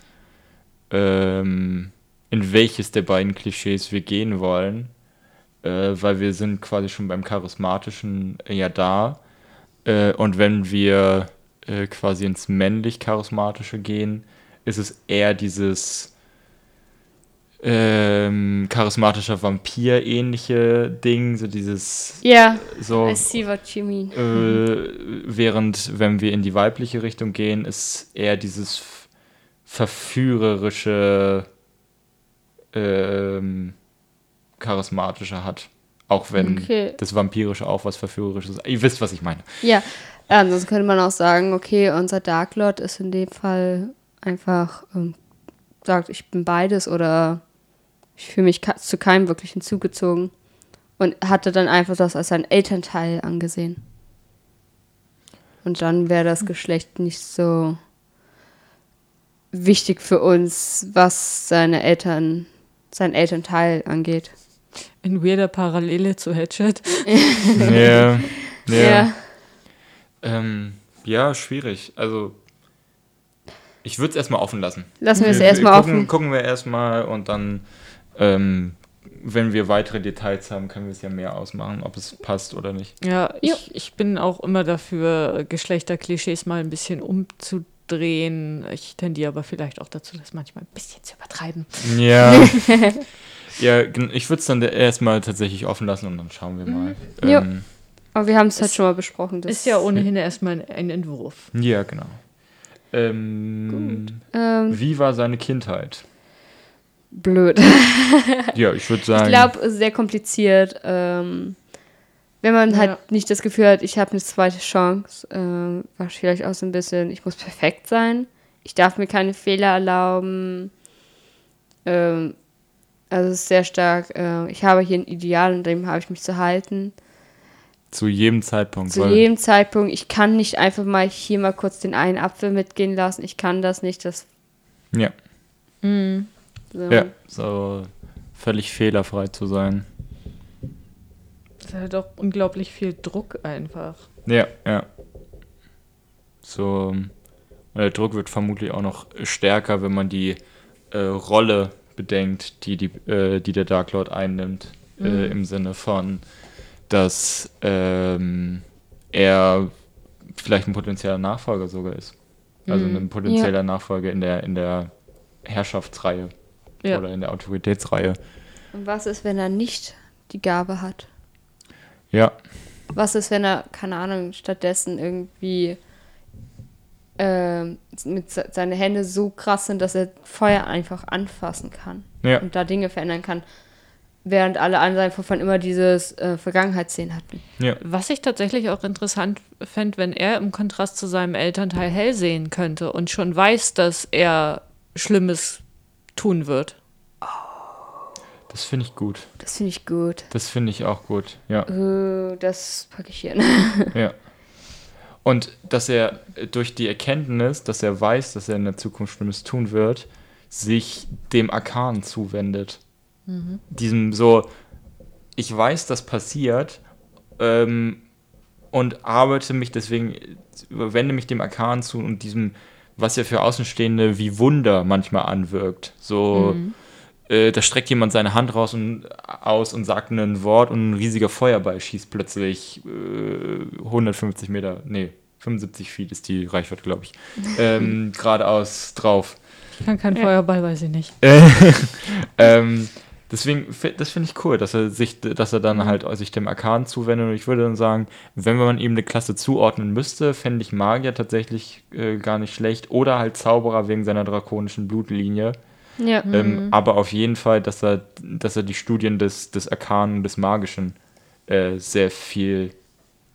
ähm, in welches der beiden Klischees wir gehen wollen. Äh, weil wir sind quasi schon beim Charismatischen äh, ja da. Äh, und wenn wir äh, quasi ins männlich-charismatische gehen, ist es eher dieses ähm, charismatischer Vampir-ähnliche Ding, so dieses Ja, so I see what you mean. äh, während, wenn wir in die weibliche Richtung gehen, ist eher dieses verführerische, ähm, charismatische hat. Auch wenn Okay. das Vampirische auch was Verführerisches ist. Ihr wisst, was ich meine. Ja, ansonsten könnte man auch sagen, okay, unser Dark Lord ist in dem Fall einfach, ähm, sagt, ich bin beides oder ich fühle mich zu keinem wirklich hinzugezogen. Und hatte dann einfach das als sein Elternteil angesehen. Und dann wäre das Geschlecht nicht so wichtig für uns, was seine Eltern, sein Elternteil angeht. In weirder Parallele zu Hatchet. <laughs> Ja, Ja. Ähm, ja, schwierig. Also, ich würde es erstmal offen lassen. Lassen wir es erstmal offen. Gucken wir erstmal und dann, ähm, wenn wir weitere Details haben, können wir es ja mehr ausmachen, ob es passt oder nicht. Ja, ich, ich bin auch immer dafür, Geschlechterklischees mal ein bisschen umzudrehen. Ich tendiere aber vielleicht auch dazu, das manchmal ein bisschen zu übertreiben. Ja. <laughs> ja, ich würde es dann erstmal tatsächlich offen lassen und dann schauen wir mal. Mhm. Jo. Ähm, Aber wir haben es halt schon mal besprochen. das- Ist ja ohnehin erstmal ein, Entwurf. ja, genau. Ähm, Ähm, wie war seine Kindheit? blöd. Ja, ich würde Ich sagen. glaube, sehr kompliziert. Ähm, wenn man Ja. halt nicht das Gefühl hat, ich habe eine zweite Chance, ähm, war vielleicht auch so ein bisschen, ich muss perfekt sein. Ich darf mir keine Fehler erlauben. Ähm, also es ist sehr stark, äh, ich habe hier ein Ideal und dem habe ich mich zu halten. zu jedem Zeitpunkt. Zu jedem Zeitpunkt, ich kann nicht einfach mal hier mal kurz den einen Apfel mitgehen lassen. Ich kann das nicht. Das, ja, so. ja, so völlig fehlerfrei zu sein. Das hat auch unglaublich viel Druck einfach. Ja, ja. So, und der Druck wird vermutlich auch noch stärker, wenn man die äh, Rolle bedenkt, die, die, äh, die der Dark Lord einnimmt. Äh, Mhm. Im Sinne von, dass ähm, er vielleicht ein potenzieller Nachfolger sogar ist. Also Mhm. ein potenzieller Nachfolger in der, in der Herrschaftsreihe Ja. oder in der Autoritätsreihe. Und was ist, wenn er nicht die Gabe hat? Ja, Was ist, wenn er, keine Ahnung, stattdessen irgendwie ähm, mit se- seine Hände so krass sind, dass er Feuer einfach anfassen kann ja. und da Dinge verändern kann, während alle anderen Vorfahren immer dieses äh, Vergangenheitsszenen hatten. ja. Was ich tatsächlich auch interessant fände, wenn er im Kontrast zu seinem Elternteil hell sehen könnte und schon weiß, dass er Schlimmes tun wird. Das finde ich gut. Das finde ich gut. Das finde ich auch gut. Ja. Äh, das packe ich hier. <laughs> Ja. Und dass er äh, durch die Erkenntnis, dass er weiß, dass er in der Zukunft Schlimmes tun wird, sich dem Arkan zuwendet. Diesem so, ich weiß, das passiert ähm, und arbeite mich deswegen, wende mich dem Arkan zu und diesem, was ja für Außenstehende wie Wunder manchmal anwirkt. So, äh, da streckt jemand seine Hand raus und aus und sagt ein Wort und ein riesiger Feuerball schießt plötzlich äh, 150 Meter, nee, 75 Feet ist die Reichweite, glaube ich, <laughs> ähm, geradeaus drauf. Ich kann keinen Feuerball, weiß ich nicht. <laughs> Ähm, deswegen, das finde ich cool, dass er sich, dass er dann halt sich dem Arkan zuwendet. Und ich würde dann sagen, wenn man ihm eine Klasse zuordnen müsste, fände ich Magier tatsächlich äh, gar nicht schlecht. Oder halt Zauberer wegen seiner drakonischen Blutlinie. Ja. Ähm, aber auf jeden Fall, dass er, dass er die Studien des, des Arkanen und des Magischen äh, sehr viel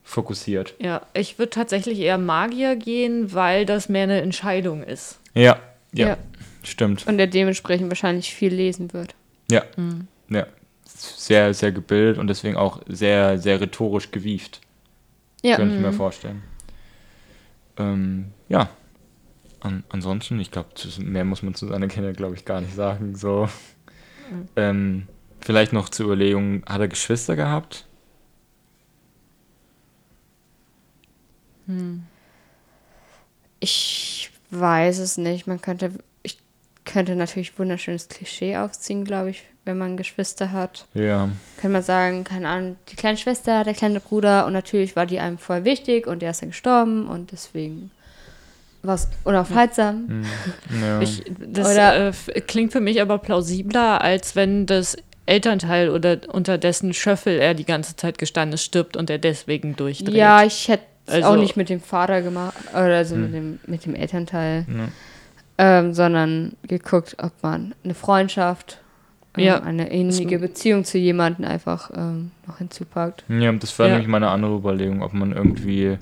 fokussiert. Ja, ich würde tatsächlich eher Magier gehen, weil das mehr eine Entscheidung ist. Ja, ja, Ja. stimmt. Und der dementsprechend wahrscheinlich viel lesen wird. Ja, ja. Sehr, sehr gebildet und deswegen auch sehr, sehr rhetorisch gewieft. Ja. Könnte ich mir vorstellen. Ähm, ja. An, ansonsten, ich glaube, mehr muss man zu seiner Kinder, glaube ich, gar nicht sagen. So. Ähm, vielleicht noch zur Überlegung, hat er Geschwister gehabt? Ich weiß es nicht. Man könnte, ich könnte natürlich wunderschönes Klischee aufziehen, glaube ich, wenn man Geschwister hat. Ja. Kann man sagen, keine Ahnung, die kleine Schwester, der kleine Bruder und natürlich war die einem voll wichtig und der ist dann gestorben und deswegen war es unaufhaltsam. ja. Ich, das Oder- äh, klingt für mich aber plausibler, als wenn das Elternteil oder unter dessen Schöffel er die ganze Zeit gestanden ist, stirbt und er deswegen durchdreht. Ja, ich hätte es Also- auch nicht mit dem Vater gemacht, oder also mit, dem, mit dem Elternteil, ähm, sondern geguckt, ob man eine Freundschaft, ähm, Ja. eine innige Beziehung zu jemandem einfach ähm, noch hinzupackt. Ja, das war Ja. nämlich meine andere Überlegung, ob man irgendwie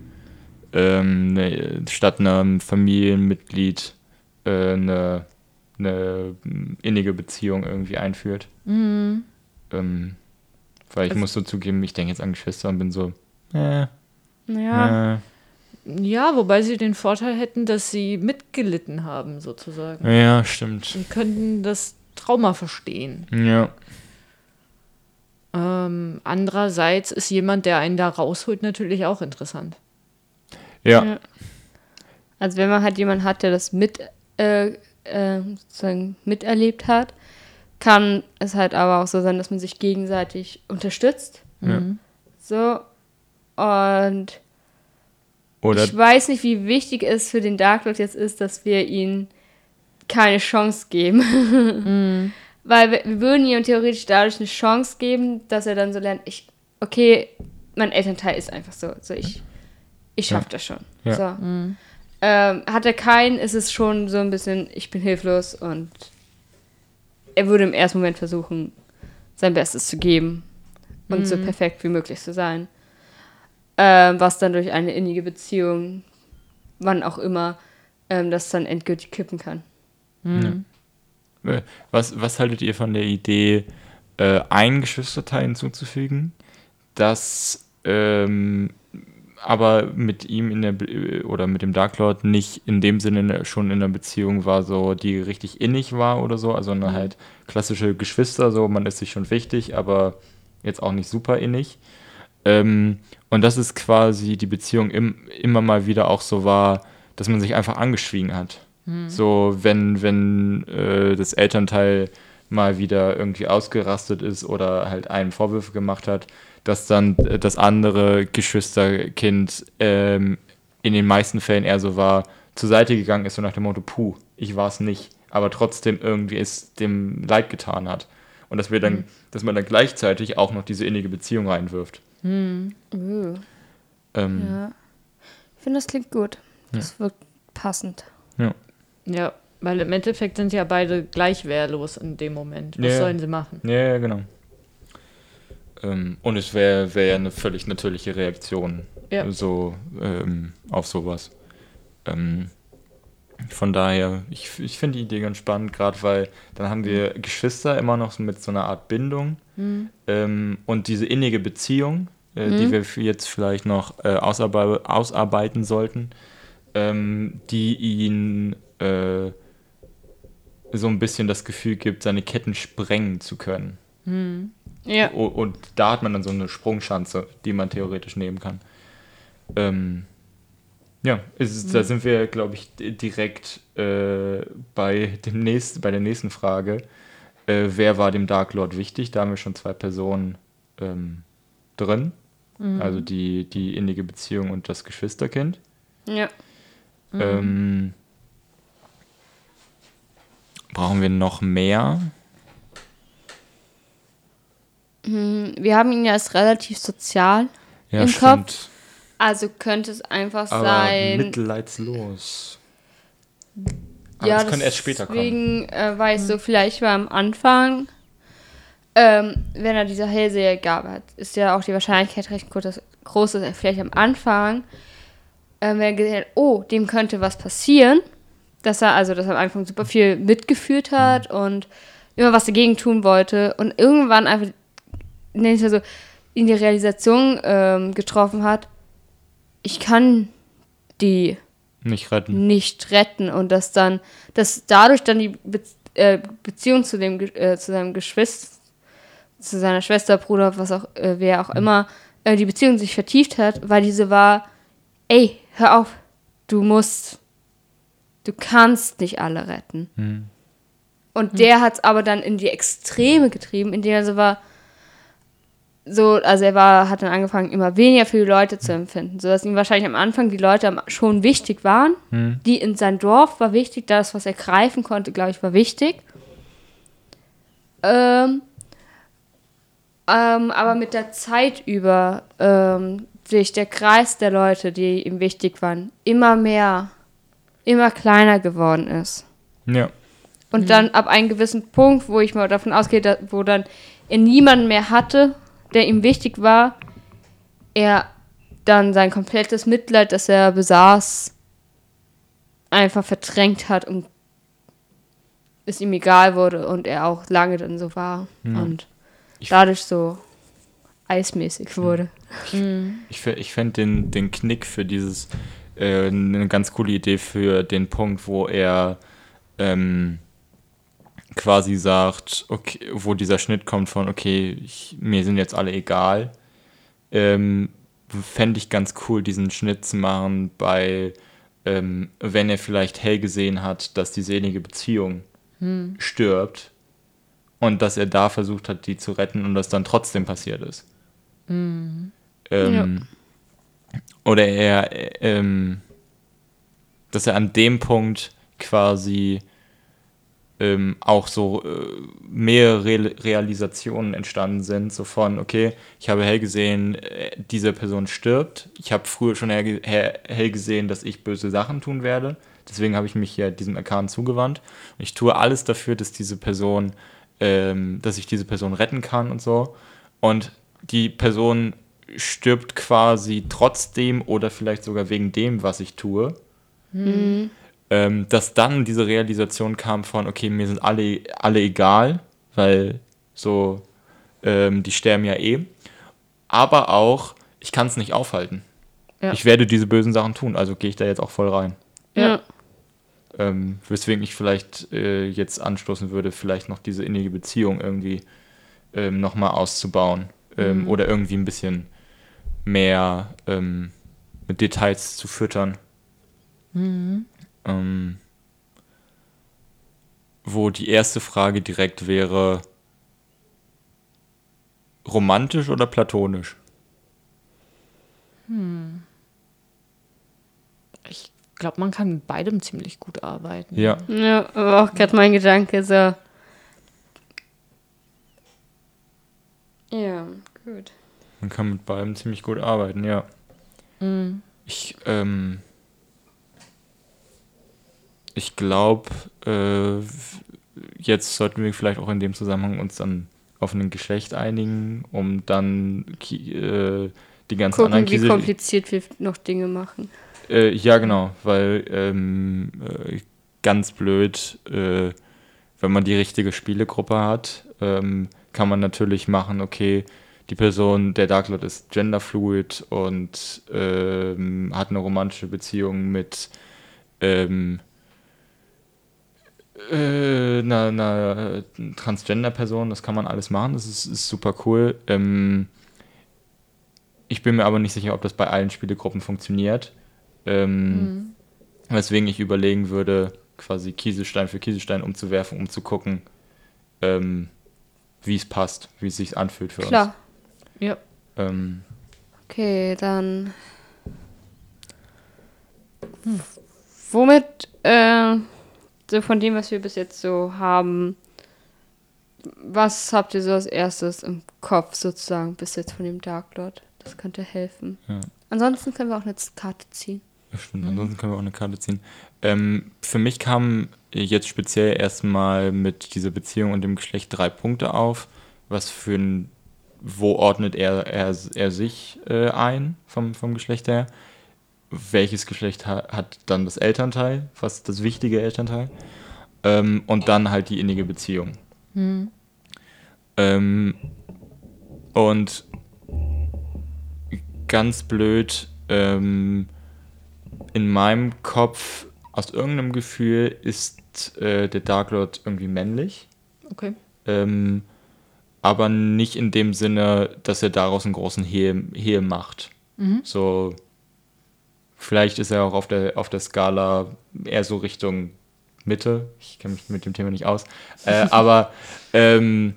ähm, ne, statt einem Familienmitglied äh, eine, eine innige Beziehung irgendwie einführt. Ähm, weil ich Also- muss so zugeben, ich denke jetzt an Geschwister und bin so, äh, Ja, äh, Ja, wobei sie den Vorteil hätten, dass sie mitgelitten haben, sozusagen. ja, stimmt. Und könnten das Trauma verstehen. Ja, Ähm, andererseits ist jemand, der einen da rausholt, natürlich auch interessant. Ja, Ja. Also wenn man halt jemanden hat, der das mit, äh, äh, sozusagen miterlebt hat, kann es halt aber auch so sein, dass man sich gegenseitig unterstützt. Ja. So. Und Oder, ich weiß nicht, wie wichtig es für den Dark Lord jetzt ist, dass wir ihm keine Chance geben. <laughs> Weil wir, wir würden ihm theoretisch dadurch eine Chance geben, dass er dann so lernt, ich, okay, mein Elternteil ist einfach so. so ich ich schaff das schon. Ja. So. Ähm, hat er keinen, ist es schon so ein bisschen, ich bin hilflos und er würde im ersten Moment versuchen, sein Bestes zu geben und so perfekt wie möglich zu sein. Ähm, was dann durch eine innige Beziehung, wann auch immer, ähm, das dann endgültig kippen kann. äh, was, was haltet ihr von der Idee, äh, ein Geschwisterteil hinzuzufügen, das ähm, aber mit ihm in der Be- oder mit dem Dark Lord nicht in dem Sinne schon in der Beziehung war, so die richtig innig war oder so, also eine halt klassische Geschwister, so man ist sich schon wichtig, aber jetzt auch nicht super innig. Ähm, und das ist quasi die Beziehung im, immer mal wieder auch so war, dass man sich einfach angeschwiegen hat. So, wenn, wenn äh, das Elternteil mal wieder irgendwie ausgerastet ist oder halt einem Vorwürfe gemacht hat, dass dann äh, das andere Geschwisterkind ähm, in den meisten Fällen eher so war, zur Seite gegangen ist, so nach dem Motto, puh, ich war es nicht, aber trotzdem irgendwie es dem leid getan hat. Und dass wir dann, mhm. dass man dann gleichzeitig auch noch diese innige Beziehung reinwirft. Mhm. Ähm, ja. Ich finde, das klingt gut. Das ja. wirkt passend. Ja. Ja, weil im Endeffekt sind ja beide gleich wehrlos in dem Moment. Was ja. sollen sie machen? Ja, genau. Ähm, und es wäre wär ja eine völlig natürliche Reaktion ja. so ähm, auf sowas. Ähm, von daher, ich, ich finde die Idee ganz spannend, gerade weil dann haben wir. Geschwister immer noch mit so einer Art Bindung mhm. ähm, und diese innige Beziehung, äh, mhm. die wir jetzt vielleicht noch äh, ausarbe ausarbeiten sollten, ähm, die ihn äh, so ein bisschen das Gefühl gibt, seine Ketten sprengen zu können. Mhm. Ja. Und, und da hat man dann so eine Sprungschanze, die man theoretisch nehmen kann. Ähm, ja, ist, mhm. da sind wir, glaube ich, direkt äh, bei, dem nächsten, bei der nächsten Frage. Äh, wer war dem Dark Lord wichtig? Da haben wir schon zwei Personen ähm, drin. Mhm. Also die, die innige Beziehung und das Geschwisterkind. Ja. Mhm. Ähm, brauchen wir noch mehr? Hm, wir haben ihn ja als relativ sozial ja, im stimmt. Kopf. Also könnte es einfach Aber sein. Mitleidslos. Aber ja, das könnte erst später deswegen, kommen. Deswegen äh, war ich so, vielleicht war am Anfang, ähm, wenn er diese Hellseher gab, hat, ist ja auch die Wahrscheinlichkeit recht groß, dass er vielleicht am Anfang, äh, wenn er gesehen hat, oh, dem könnte was passieren, dass er also, dass er am Anfang super viel mitgeführt hat mhm. und immer was dagegen tun wollte und irgendwann einfach, nenne ich es so, in die Realisation ähm, getroffen hat, ich kann die nicht retten. Nicht retten und dass dann, dass dadurch dann die Be äh, Beziehung zu dem äh, zu seinem Geschwister, zu seiner Schwester, Bruder, was auch, äh, wer auch mhm. immer, äh, die Beziehung sich vertieft hat, weil diese war, ey, hör auf, du musst, du kannst nicht alle retten. Mhm. Und mhm. der hat es aber dann in die Extreme getrieben, indem er so war, so, also er war, hat dann angefangen, immer weniger für die Leute zu empfinden, sodass ihm wahrscheinlich am Anfang die Leute schon wichtig waren. Hm. Die in sein Dorf war wichtig, das, was er greifen konnte, glaube ich, war wichtig. Ähm, ähm, aber mit der Zeit über ähm, sich der Kreis der Leute, die ihm wichtig waren, immer mehr, immer kleiner geworden ist. Ja. Und mhm. dann ab einem gewissen Punkt, wo ich mal davon ausgehe, wo dann er niemanden mehr hatte, der ihm wichtig war, er dann sein komplettes Mitleid, das er besaß, einfach verdrängt hat und es ihm egal wurde und er auch lange dann so war ja. und ich dadurch so eismäßig wurde. Ich, ich, ich fände den, den Knick für dieses äh, eine ganz coole Idee für den Punkt, wo er ähm, quasi sagt, okay, wo dieser Schnitt kommt von, okay, ich, mir sind jetzt alle egal, ähm, fände ich ganz cool, diesen Schnitt zu machen bei, ähm, wenn er vielleicht hell gesehen hat, dass die selige Beziehung hm. stirbt und dass er da versucht hat, die zu retten und das dann trotzdem passiert ist. Hm. Ähm, ja. Oder er, ähm, dass er an dem Punkt quasi ähm, auch so äh, mehrere Re Realisationen entstanden sind, so von, okay, ich habe hell gesehen, äh, diese Person stirbt. Ich habe früher schon hell, hell, gesehen, dass ich böse Sachen tun werde. Deswegen habe ich mich hier diesem Account zugewandt. Und ich tue alles dafür, dass diese Person, ähm, dass ich diese Person retten kann und so. Und die Person stirbt quasi trotzdem oder vielleicht sogar wegen dem, was ich tue. Mhm ähm, dass dann diese Realisation kam von, okay, mir sind alle, alle egal, weil so, ähm, die sterben ja eh. Aber auch, ich kann es nicht aufhalten. Ja. Ich werde diese bösen Sachen tun, also gehe ich da jetzt auch voll rein. Ja. Ähm, weswegen ich vielleicht äh, jetzt anstoßen würde, vielleicht noch diese innige Beziehung irgendwie ähm, nochmal auszubauen ähm, mhm. oder irgendwie ein bisschen mehr ähm, mit Details zu füttern. Mhm. Ähm, wo die erste Frage direkt wäre: romantisch oder platonisch? Ich glaube, man kann mit beidem ziemlich gut arbeiten. Ja. Ja, aber auch gerade mein Gedanke so. Ja, gut. Man kann mit beidem ziemlich gut arbeiten, ja. Ich, ähm, ich glaube, äh, jetzt sollten wir vielleicht auch in dem Zusammenhang uns dann auf ein Geschlecht einigen, um dann äh, die ganzen anderen Gucken, wie Kiesel- kompliziert wir noch Dinge machen. Äh, ja, genau, weil ähm, äh, ganz blöd, äh, wenn man die richtige Spielegruppe hat, ähm, kann man natürlich machen, okay, die Person, der Dark Lord ist genderfluid und ähm, hat eine romantische Beziehung mit ähm, äh, einer, einer Transgender-Person, das kann man alles machen, das ist, ist super cool. Ähm, ich bin mir aber nicht sicher, ob das bei allen Spielegruppen funktioniert. Ähm, Weswegen ich überlegen würde, quasi Kieselstein für Kieselstein umzuwerfen, um zu gucken, ähm, wie es passt, wie es sich anfühlt für Klar. Ja. uns. Ähm, Okay, dann. Womit, äh, so von dem, was wir bis jetzt so haben, was habt ihr so als erstes im Kopf sozusagen bis jetzt von dem Dark Lord? Das könnte helfen. Ja. Ansonsten können wir auch eine Karte ziehen. Stimmt. Ansonsten können wir auch eine Karte ziehen. Ähm, für mich kamen jetzt speziell erstmal mit dieser Beziehung und dem Geschlecht drei Punkte auf. Was für ein, wo ordnet er, er, er sich äh, ein vom, vom Geschlecht her? Welches Geschlecht ha hat dann das Elternteil? Was das wichtige Elternteil? Ähm, und dann halt die innige Beziehung. Ähm, und ganz blöd, ähm, in meinem Kopf, aus irgendeinem Gefühl, ist äh, der Dark Lord irgendwie männlich. Okay. Ähm, aber nicht in dem Sinne, dass er daraus einen großen Hehl, Hehl macht. So, vielleicht ist er auch auf der, auf der Skala eher so Richtung Mitte. Ich kenne mich mit dem Thema nicht aus. Äh, <laughs> aber ähm,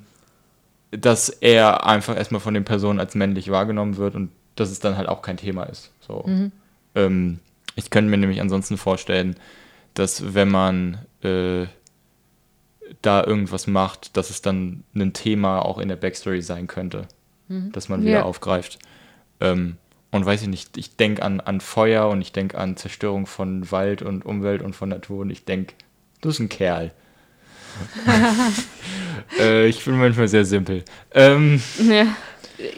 dass er einfach erstmal von den Personen als männlich wahrgenommen wird und dass es dann halt auch kein Thema ist. So. Ähm, ich könnte mir nämlich ansonsten vorstellen, dass wenn man äh, da irgendwas macht, dass es dann ein Thema auch in der Backstory sein könnte, dass man wieder Ja. aufgreift. Ähm, und weiß ich nicht, ich denke an, an Feuer und ich denke an Zerstörung von Wald und Umwelt und von Natur und ich denke, du bist ein Kerl. <laughs> äh, ich bin manchmal sehr simpel. Ähm, Ja.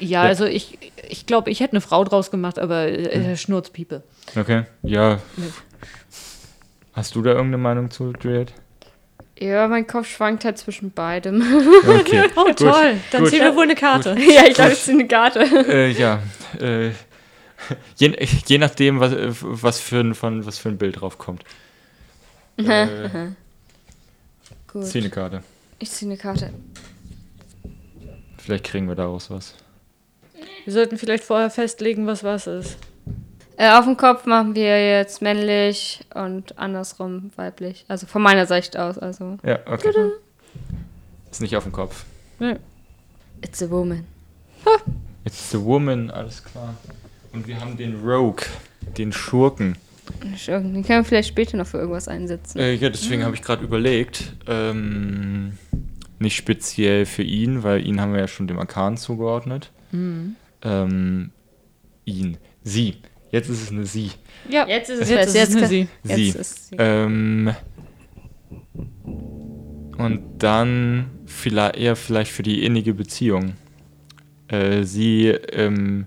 Ja, also ich, ich glaube, ich hätte eine Frau draus gemacht, aber äh, Schnurzpiepe. okay, ja. Nee. Hast du da irgendeine Meinung zu, Juliet? Ja, mein Kopf schwankt halt zwischen beidem. Okay. <laughs> Oh, toll. Dann gut. ziehen wir wohl eine Karte. <laughs> ja, ich dachte, es ist eine Karte. äh, ja. Äh, <laughs> je, je nachdem, was, was, für ein, von, was für ein Bild drauf kommt. <laughs> Äh, Gut. zieh eine Karte. Ich ziehe eine Karte. Vielleicht kriegen wir daraus was. Wir sollten vielleicht vorher festlegen, was was ist. Äh, auf dem Kopf machen wir jetzt männlich und andersrum weiblich. Also von meiner Sicht aus. Also, Ja, okay. Ist nicht auf dem Kopf. Nee. it's a woman. It's the woman, alles klar. Und wir haben den Rogue, den Schurken. Den können wir vielleicht später noch für irgendwas einsetzen. Äh, ja, deswegen habe ich gerade überlegt, ähm, nicht speziell für ihn, weil ihn haben wir ja schon dem Arkan zugeordnet. Ähm, ihn. Sie. Jetzt ist es eine Sie. Ja, Jetzt ist es jetzt ist es eine Sie. Jetzt Sie. ist sie. Ähm, und dann vielleicht eher vielleicht für die innige Beziehung. Äh, sie ähm,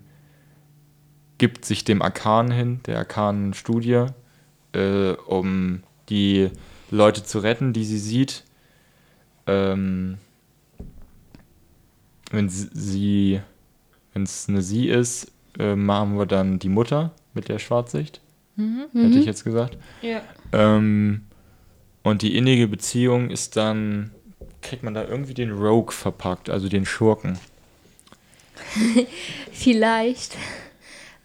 gibt sich dem Arkan hin, der Arkan-Studie, äh, um die Leute zu retten, die sie sieht. Ähm, wenn sie- wenn es eine sie ist, äh, machen wir dann die Mutter mit der Schwarzsicht, hätte ich jetzt gesagt. Ja. Ähm, und die innige Beziehung ist dann, kriegt man da irgendwie den Rogue verpackt, also den Schurken. <laughs> Vielleicht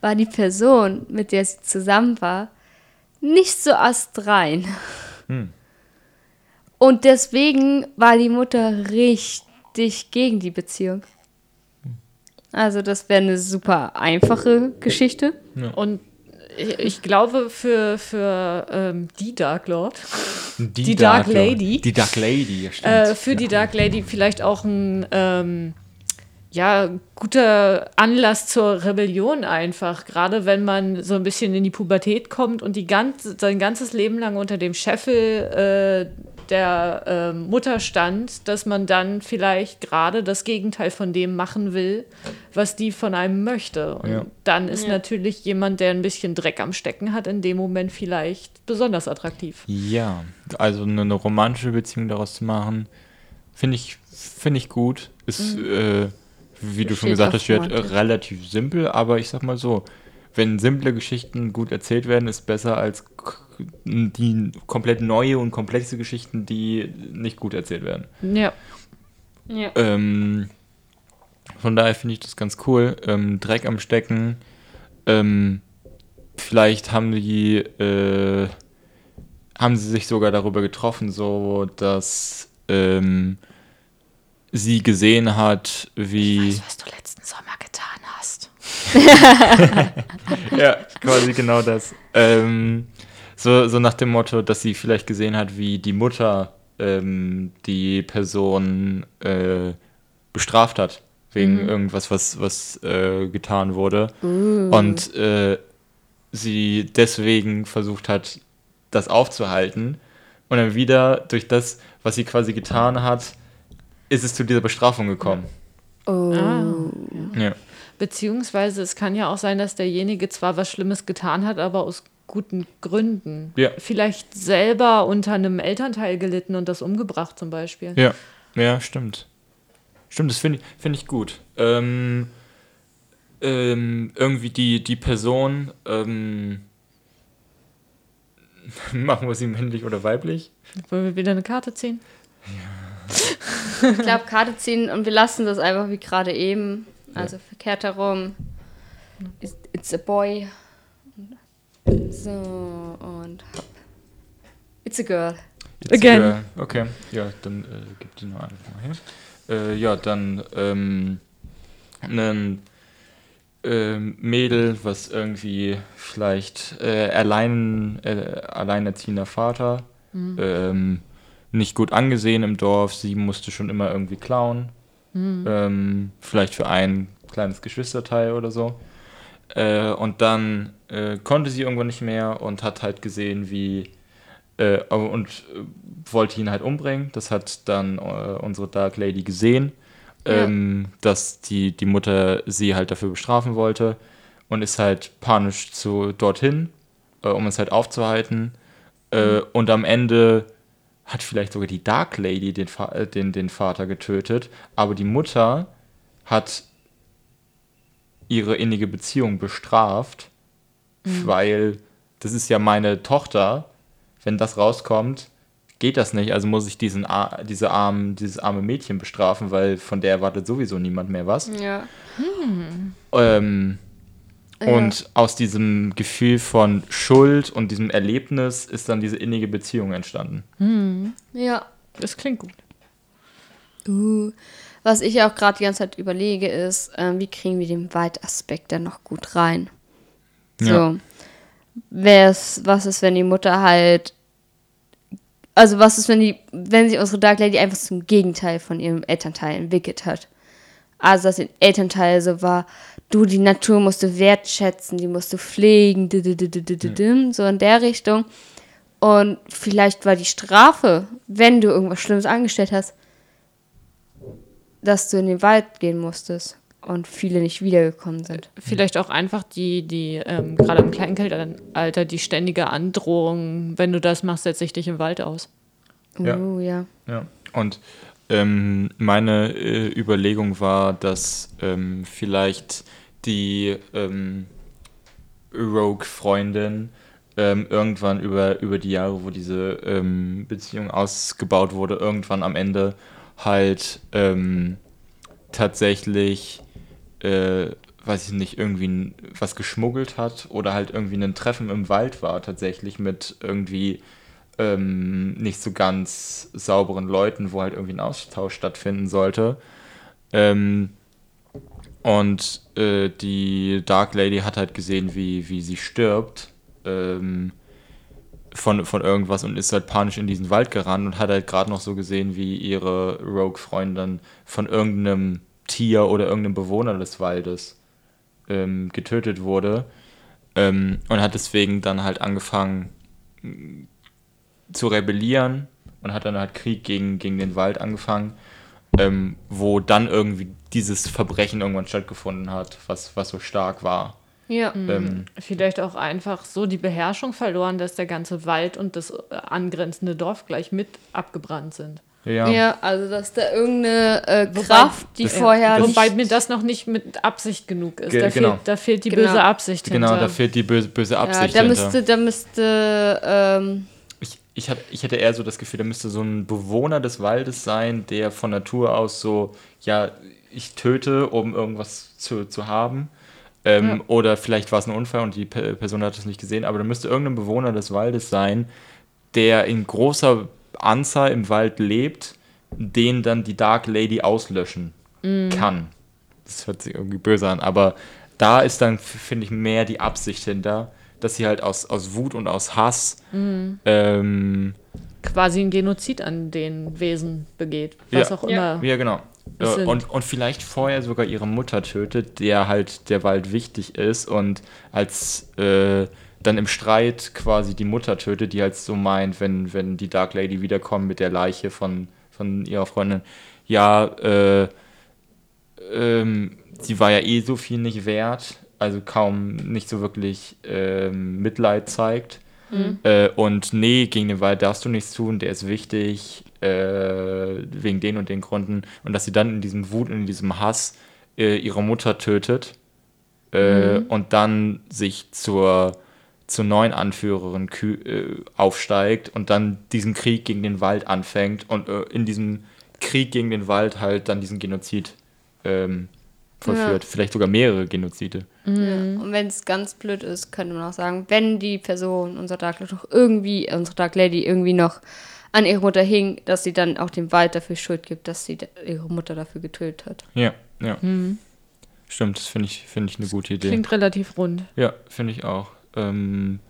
war die Person, mit der sie zusammen war, nicht so astrein. Hm. Und deswegen war die Mutter richtig gegen die Beziehung. Also das wäre eine super einfache Geschichte. Und ich, ich glaube, für, für ähm, die Dark Lord, Die Dark Lady. Die Dark Lady, ja, stimmt. äh, für die Dark Lady vielleicht auch ein ähm, ja, guter Anlass zur Rebellion einfach. Gerade wenn man so ein bisschen in die Pubertät kommt und die ganze, sein ganzes Leben lang unter dem Scheffel äh, der ähm, Mutter stand, dass man dann vielleicht gerade das Gegenteil von dem machen will, was die von einem möchte. Und Ja. dann ist Ja. natürlich jemand, der ein bisschen Dreck am Stecken hat, in dem Moment vielleicht besonders attraktiv. Ja, also eine, eine romantische Beziehung daraus zu machen, finde ich, finde ich gut. Ist, äh, wie du schon gesagt hast, Romantik. relativ simpel, aber ich sag mal so, wenn simple Geschichten gut erzählt werden, ist besser als die komplett neue und komplexe Geschichten, die nicht gut erzählt werden. Ja. Ja. Ähm, von daher finde ich das ganz cool. Ähm, Dreck am Stecken. Ähm, vielleicht haben die, äh, haben sie sich sogar darüber getroffen, so dass ähm, sie gesehen hat, wie. was du letzten Sommer getan hast. <laughs> ja, quasi genau das. Ähm, so, so nach dem Motto, dass sie vielleicht gesehen hat, wie die Mutter ähm, die Person äh, bestraft hat, wegen irgendwas, was, was äh, getan wurde. Und äh, sie deswegen versucht hat, das aufzuhalten. Und dann wieder durch das, was sie quasi getan hat, ist es zu dieser Bestrafung gekommen. Oh. Ja. Beziehungsweise es kann ja auch sein, dass derjenige zwar was Schlimmes getan hat, aber aus guten Gründen. Ja. Vielleicht selber unter einem Elternteil gelitten und das umgebracht zum Beispiel. Ja, ja, stimmt. Stimmt, das finde ich, find ich gut. Ähm, ähm, irgendwie die, die Person, ähm, <laughs> machen wir sie männlich oder weiblich? Wollen wir wieder eine Karte ziehen? Ich glaube, Karte ziehen und wir lassen das einfach wie gerade eben. Also verkehrt herum. It's, it's a boy. So, und hopp. It's a girl. Jetzt, Again. Äh, okay, ja, dann äh, gib die noch einfach mal her. Äh, ja, dann ähm, ein ähm, Mädel, was irgendwie vielleicht äh, allein, äh, alleinerziehender Vater, ähm, nicht gut angesehen im Dorf, sie musste schon immer irgendwie klauen. Ähm, vielleicht für ein kleines Geschwisterteil oder so. Äh, und dann äh, konnte sie irgendwann nicht mehr und hat halt gesehen, wie äh, und äh, wollte ihn halt umbringen. Das hat dann äh, unsere Dark Lady gesehen, Ja. ähm, dass die, die Mutter sie halt dafür bestrafen wollte und ist halt panisch zu dorthin, äh, um es halt aufzuhalten. Äh, und am Ende hat vielleicht sogar die Dark Lady den, äh, den, den Vater getötet, aber die Mutter hat ihre innige Beziehung bestraft, weil das ist ja meine Tochter. Wenn das rauskommt, geht das nicht. Also muss ich diesen, diese armen, dieses arme Mädchen bestrafen, weil von der erwartet sowieso niemand mehr was. Ja. Ähm, Ja. Und aus diesem Gefühl von Schuld und diesem Erlebnis ist dann diese innige Beziehung entstanden. Ja. Das klingt gut. Uh. Was ich auch gerade die ganze Zeit überlege, ist, ähm, wie kriegen wir den Waldaspekt dann noch gut rein? So. Ja. Wer's, was ist, wenn die Mutter halt. Also, was ist, wenn die, wenn sie unsere Dark Lady einfach zum Gegenteil von ihrem Elternteil entwickelt hat? Also, dass ihr Elternteil so war, du, die Natur musst du wertschätzen, die musst du pflegen, so in der Richtung. Und vielleicht war die Strafe, wenn du irgendwas Schlimmes angestellt hast, dass du in den Wald gehen musstest und viele nicht wiedergekommen sind. Vielleicht auch einfach die, die ähm, gerade im Kleinkindalter, die ständige Androhung, wenn du das machst, setze ich dich im Wald aus. Ja. Oh, ja. Ja. Und ähm, meine äh, Überlegung war, dass ähm, vielleicht die ähm, Rogue-Freundin ähm, irgendwann über, über die Jahre, wo diese ähm, Beziehung ausgebaut wurde, irgendwann am Ende halt ähm, tatsächlich, äh, weiß ich nicht, irgendwie was geschmuggelt hat oder halt irgendwie ein Treffen im Wald war tatsächlich mit irgendwie ähm, nicht so ganz sauberen Leuten, wo halt irgendwie ein Austausch stattfinden sollte. Ähm, und äh, die Dark Lady hat halt gesehen, wie, wie sie stirbt ähm, von, von irgendwas und ist halt panisch in diesen Wald gerannt und hat halt gerade noch so gesehen, wie ihre Rogue-Freundin von irgendeinem Tier oder irgendeinem Bewohner des Waldes ähm, getötet wurde. Ähm, und hat deswegen dann halt angefangen zu rebellieren und hat dann halt Krieg gegen, gegen den Wald angefangen, ähm, wo dann irgendwie dieses Verbrechen irgendwann stattgefunden hat, was, was so stark war. Ja. Ähm, Vielleicht auch einfach so die Beherrschung verloren, dass der ganze Wald und das äh, angrenzende Dorf gleich mit abgebrannt sind. ja. ja, also dass da irgendeine äh, Wobei- Kraft, die Das- vorher das- Wobei mir das noch nicht mit Absicht genug ist. Ge- Da, genau. fehlt, da fehlt die Genau. böse Absicht Genau, hinter. da fehlt die böse, böse ja, Absicht da hinter. müsste, da müsste, ähm, Ich, hatte, ich hatte eher so das Gefühl, da müsste so ein Bewohner des Waldes sein, der von Natur aus so, ja, ich töte, um irgendwas zu, zu haben. Ähm, Ja. Oder vielleicht war es ein Unfall und die Pe- Person hat es nicht gesehen, aber da müsste irgendein Bewohner des Waldes sein, der in großer Anzahl im Wald lebt, den dann die Dark Lady auslöschen kann. Das hört sich irgendwie böse an, aber da ist dann, finde ich, mehr die Absicht hinter, dass sie halt aus, aus Wut und aus Hass ähm, quasi ein Genozid an den Wesen begeht. Was Ja. auch Ja. immer. Ja, genau. Das Äh, sind- Und, und vielleicht vorher sogar ihre Mutter tötet, der halt der Wald wichtig ist und als äh, dann im Streit quasi die Mutter tötet, die halt so meint, wenn, wenn die Dark Lady wiederkommt mit der Leiche von, von ihrer Freundin, ja, äh, ähm, sie war ja eh so viel nicht wert, also kaum nicht so wirklich ähm, Mitleid zeigt. Äh, und nee, gegen den Wald darfst du nichts tun, der ist wichtig, äh, wegen den und den Gründen. Und dass sie dann in diesem Wut und in diesem Hass äh, ihre Mutter tötet äh, und dann sich zur, zur neuen Anführerin äh, aufsteigt und dann diesen Krieg gegen den Wald anfängt und äh, in diesem Krieg gegen den Wald halt dann diesen Genozid ähm, vollführt. Vielleicht sogar mehrere Genozide. Ja. Und wenn es ganz blöd ist, könnte man auch sagen, wenn die Person, unser Dark Lord, noch irgendwie, äh, unsere Dark Lady irgendwie noch an ihre Mutter hing, dass sie dann auch dem Wald dafür Schuld gibt, dass sie ihre Mutter dafür getötet hat. Ja, ja. Stimmt, das finde ich, find ich eine gute Idee. Klingt relativ rund. Ja, finde ich auch. Ähm,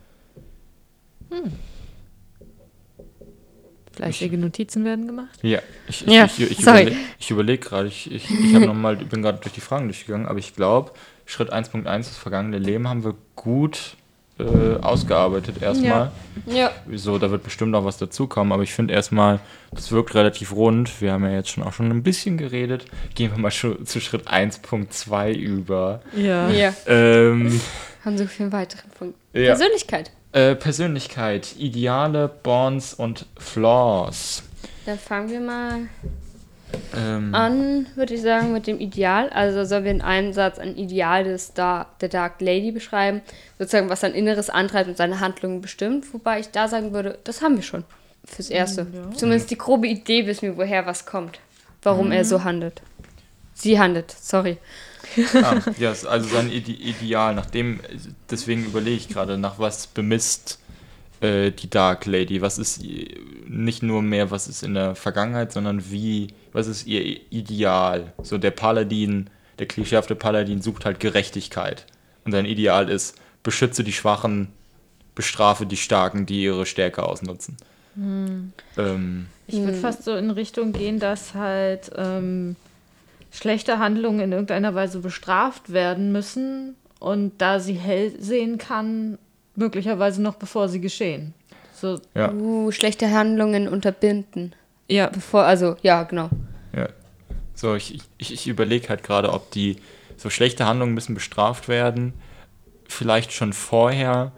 Fleißige Notizen werden gemacht. ja, ich, ich, Ja, ich, ich, sorry. überle ich überlege gerade, ich, ich, ich habe noch mal, bin gerade durch die Fragen durchgegangen, aber ich glaube, Schritt 1.1, das vergangene Leben, haben wir gut äh, ausgearbeitet erstmal. Ja. So, da wird bestimmt noch was dazukommen, aber ich finde erstmal, das wirkt relativ rund. Wir haben ja jetzt schon auch schon ein bisschen geredet. Gehen wir mal schon zu Schritt 1.2 über. Ja. Ja. Ähm, Haben so viel weiteren Punkt. Ja. Persönlichkeit. Äh, Persönlichkeit, Ideale, Bonds und Flaws. Dann fangen wir mal Ähm, an, würde ich sagen, mit dem Ideal. Also sollen wir in einem Satz ein Ideal des Dar der Dark Lady beschreiben, sozusagen was sein Inneres antreibt und seine Handlungen bestimmt. Wobei ich da sagen würde, das haben wir schon fürs Erste. Zumindest die grobe Idee wissen wir, woher was kommt. Warum er so handelt. Sie handelt, sorry. Ah, <laughs> ja, also sein Ide Ideal, nachdem, deswegen überlege ich gerade, nach was bemisst äh, die Dark Lady? Was ist nicht nur mehr, was ist in der Vergangenheit, sondern wie, was ist ihr Ideal? So der Paladin, der klischeehafte Paladin sucht halt Gerechtigkeit. Und sein Ideal ist, beschütze die Schwachen, bestrafe die Starken, die ihre Stärke ausnutzen. Ähm, Ich würde fast so in Richtung gehen, dass halt ähm, schlechte Handlungen in irgendeiner Weise bestraft werden müssen und da sie hell sehen kann, möglicherweise noch bevor sie geschehen. So, ja, Uh, schlechte Handlungen unterbinden. ja. Bevor, also, ja, genau. Ja. So, ich, ich, ich überlege halt gerade, ob die so schlechte Handlungen müssen bestraft werden. Vielleicht schon vorher.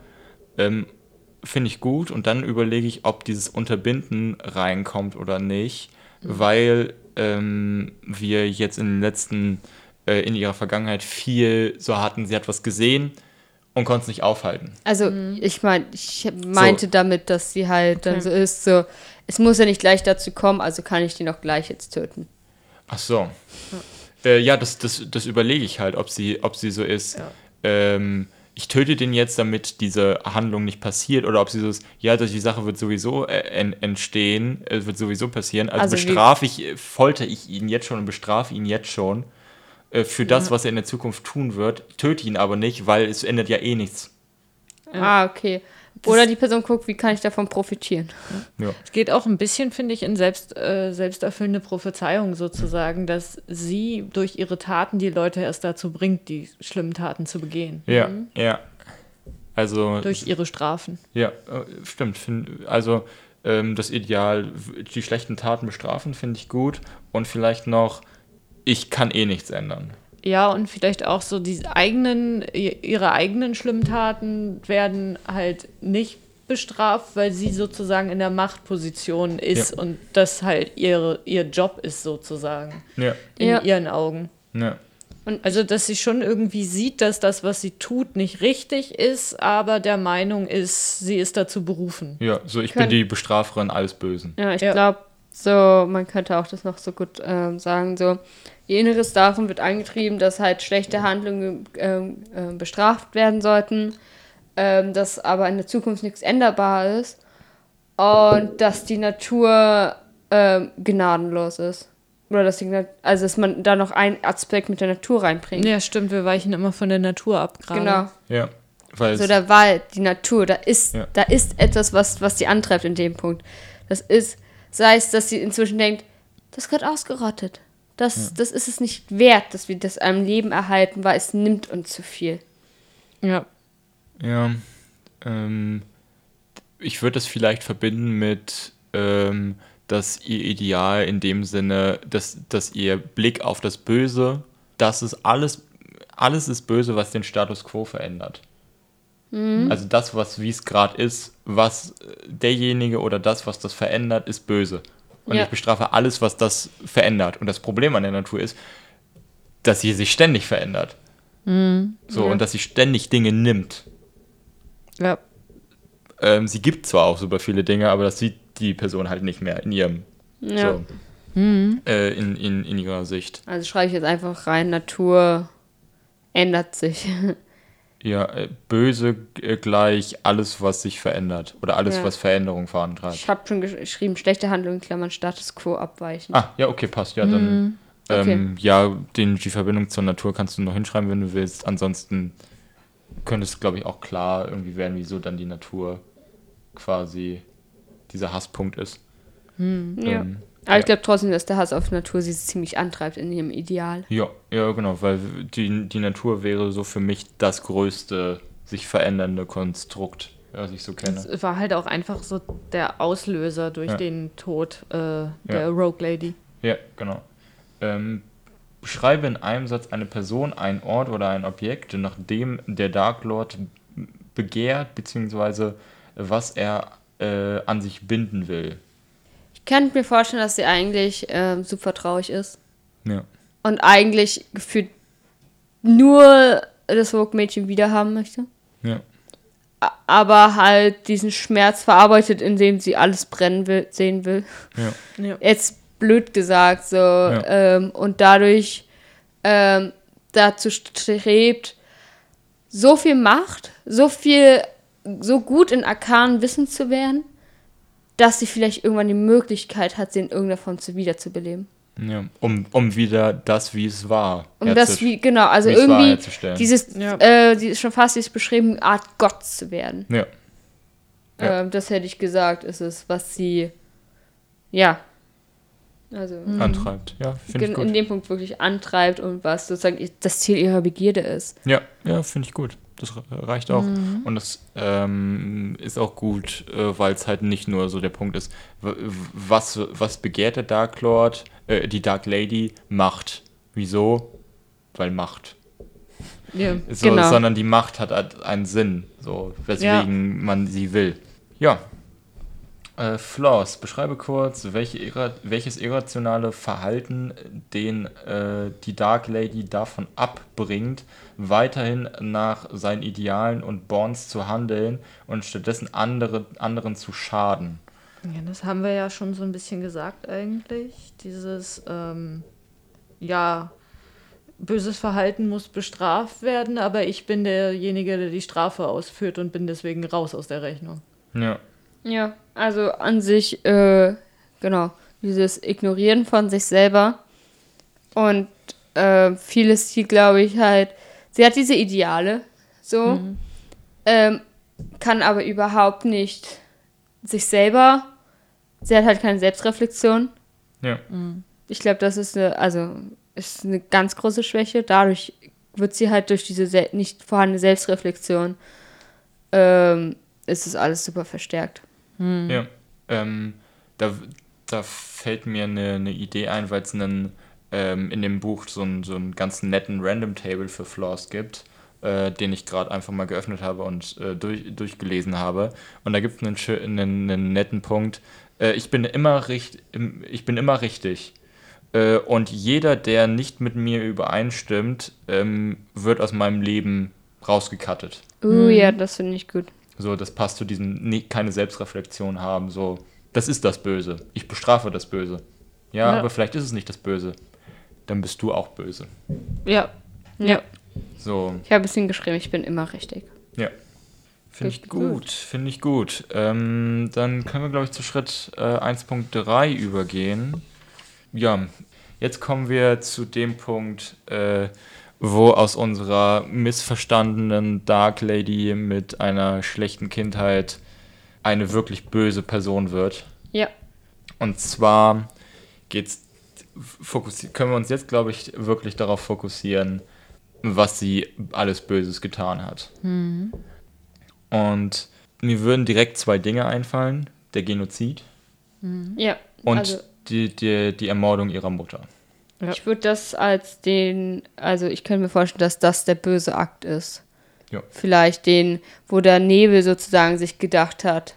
Ähm, Finde ich gut. Und dann überlege ich, ob dieses Unterbinden reinkommt oder nicht. Weil ähm, wir jetzt in den letzten, äh, in ihrer Vergangenheit viel so hatten, sie hat was gesehen und konnte es nicht aufhalten. Also, ich meine, ich meinte damit, dass sie halt dann so ist, so, es muss ja nicht gleich dazu kommen, also kann ich den auch gleich jetzt töten. Ach so. Ja, äh, ja das, das, das überlege ich halt, ob sie, ob sie so ist. Ja. Ähm, ich töte den jetzt, damit diese Handlung nicht passiert, oder ob sie so ist, ja, die Sache wird sowieso äh, entstehen, es wird sowieso passieren, also, also bestrafe ich, äh, folter ich ihn jetzt schon und bestrafe ihn jetzt schon äh, für das, ja. was er in der Zukunft tun wird, töte ihn aber nicht, weil es ändert ja eh nichts. Ah, okay. Oder die Person guckt, wie kann ich davon profitieren. Ja. Es geht auch ein bisschen, finde ich, in selbst, äh, selbsterfüllende Prophezeiung sozusagen, dass sie durch ihre Taten die Leute erst dazu bringt, die schlimmen Taten zu begehen. Ja, mhm. ja. Also. Durch ihre Strafen. Ja, äh, stimmt. Also ähm, das Ideal, die schlechten Taten bestrafen, finde ich gut. Und vielleicht noch, ich kann eh nichts ändern. Ja, und vielleicht auch so die eigenen, ihre eigenen schlimmen Taten werden halt nicht bestraft, weil sie sozusagen in der Machtposition ist ja. und das halt ihre, ihr Job ist sozusagen. Ja. In ja. ihren Augen. Ja. Und also, dass sie schon irgendwie sieht, dass das, was sie tut, nicht richtig ist, aber der Meinung ist, sie ist dazu berufen. Ja, so ich bin die Bestraferin alles Bösen. Ja, ich glaube, so, man könnte auch das noch so gut ähm, sagen, so, Ihr Inneres darin wird angetrieben, dass halt schlechte Handlungen äh, äh, bestraft werden sollten, äh, dass aber in der Zukunft nichts änderbar ist und dass die Natur ähm, gnadenlos ist. Oder dass die, also dass man da noch einen Aspekt mit der Natur reinbringt. Ja, stimmt, wir weichen immer von der Natur ab gerade. Genau. Ja. Weil so der Wald, die Natur, da ist, ja. da ist etwas, was, was die antreibt in dem Punkt. Das ist, sei es, dass sie inzwischen denkt, das wird ausgerottet. Das, ja. das ist es nicht wert, dass wir das am Leben erhalten, weil es nimmt uns zu viel. Ja. Ja. Ähm, ich würde das vielleicht verbinden mit, ähm, dass ihr Ideal in dem Sinne, dass, dass ihr Blick auf das Böse, dass es alles, alles ist böse, was den Status quo verändert. Mhm. Also das, was wie es gerade ist, was derjenige oder das, was das verändert, ist böse. Und ja. ich bestrafe alles, was das verändert. Und das Problem an der Natur ist, dass sie sich ständig verändert. Mhm. So, ja. und dass sie ständig Dinge nimmt. Ja. Ähm, sie gibt zwar auch super viele Dinge, aber das sieht die Person halt nicht mehr in ihrem. Ja. So, mhm. äh, in, in, in ihrer Sicht. Also schreibe ich jetzt einfach rein, Natur ändert sich. <laughs> Ja, äh, böse äh, gleich alles, was sich verändert. Oder alles, ja. was Veränderung vorantreibt. Ich habe schon geschrieben, schlechte Handlungen, Klammern, Status Quo abweichen. Ah, ja, okay, passt. Ja, dann. Mhm. Okay. Ähm, ja, den, die Verbindung zur Natur kannst du noch hinschreiben, wenn du willst. Ansonsten könnte es, glaube ich, auch klar irgendwie werden, wieso dann die Natur quasi dieser Hasspunkt ist. Mhm. Ähm, ja. Aber ich glaube trotzdem, dass der Hass auf Natur sie ziemlich antreibt in ihrem Ideal. Ja, ja, genau, weil die, die Natur wäre so für mich das größte sich verändernde Konstrukt, was ich so kenne. Es war halt auch einfach so der Auslöser durch ja. den Tod äh, der ja. Rogue Lady. Ja, genau. Ähm, beschreibe in einem Satz eine Person, einen Ort oder ein Objekt, nach dem der Dark Lord begehrt, beziehungsweise was er äh, an sich binden will könnte mir vorstellen, dass sie eigentlich äh, super traurig ist. Ja. Und eigentlich gefühlt nur das Vogue-Mädchen wiederhaben möchte. Ja. Aber halt diesen Schmerz verarbeitet, indem sie alles brennen will, sehen will. Ja. ja. Jetzt blöd gesagt, so. Ja. Ähm, und dadurch ähm, dazu strebt, so viel Macht, so viel, so gut in arkanen Wissen zu werden, dass sie vielleicht irgendwann die Möglichkeit hat, sie in irgendeiner Form zu wiederzubeleben. Ja, um, um wieder das, wie es war. Um das, wie, genau, also irgendwie dieses, ja. äh, die ist schon fast dieses beschriebene Art Gott zu werden. Ja. ja. Ähm, das hätte ich gesagt, ist es, was sie, ja, also mhm. antreibt, ja, finde ich gut. In dem Punkt wirklich antreibt und was sozusagen das Ziel ihrer Begierde ist. Ja, ja, finde ich gut das reicht auch. Mhm. Und das ähm, ist auch gut, äh, weil es halt nicht nur so der Punkt ist, was, was begehrt der Dark Lord, äh, die Dark Lady? Macht. Wieso? Weil Macht. Ja, so, genau. Sondern die Macht hat halt einen Sinn, so, weswegen ja. man sie will. Ja, äh, Flaws, beschreibe kurz, welche, welches irrationale Verhalten den äh, die Dark Lady davon abbringt, weiterhin nach seinen Idealen und Bonds zu handeln und stattdessen andere, anderen zu schaden. Ja, das haben wir ja schon so ein bisschen gesagt eigentlich. Dieses, ähm, ja, böses Verhalten muss bestraft werden, aber ich bin derjenige, der die Strafe ausführt und bin deswegen raus aus der Rechnung. Ja. Ja, also an sich, äh, genau, dieses Ignorieren von sich selber. Und äh, vieles hier, glaube ich, halt, sie hat diese Ideale, so, ähm, kann aber überhaupt nicht sich selber, sie hat halt keine Selbstreflexion. Ja. Ich glaube, das ist eine, also, ist eine ganz große Schwäche. Dadurch wird sie halt durch diese sel nicht vorhandene Selbstreflexion, ähm, ist es alles super verstärkt. Ja. Ähm, da, da fällt mir eine, eine Idee ein, weil es einen ähm, in dem Buch so einen, so einen ganz netten Random Table für Flaws gibt, äh, den ich gerade einfach mal geöffnet habe und äh, durch, durchgelesen habe. Und da gibt es einen, einen, einen netten Punkt. Äh, ich, bin immer richt, ich bin immer richtig. Äh, und jeder, der nicht mit mir übereinstimmt, ähm, wird aus meinem Leben rausgekattet. Uh, ja, das finde ich gut. So, das passt zu diesem nie, keine Selbstreflexion haben. So, das ist das Böse. Ich bestrafe das Böse. Ja, Ja. aber vielleicht ist es nicht das Böse. Dann bist du auch böse. Ja. Ja. So, Ich habe ein bisschen geschrieben, ich bin immer richtig. ja. Finde ich Gut, gut, gut. finde ich gut. Ähm, dann können wir, glaube ich, zu Schritt äh, 1.3 übergehen. Ja, jetzt kommen wir zu dem Punkt, äh, wo aus unserer missverstandenen Dark Lady mit einer schlechten Kindheit eine wirklich böse Person wird. Ja. Und zwar geht's, können wir uns jetzt, glaube ich, wirklich darauf fokussieren, was sie alles Böses getan hat. Und mir würden direkt zwei Dinge einfallen: der Genozid Ja. und also, die, die, die Ermordung ihrer Mutter. Ja. ich würde das als den, also ich könnte mir vorstellen, dass das der böse Akt ist. Ja. Vielleicht den, wo der Nebel sozusagen sich gedacht hat,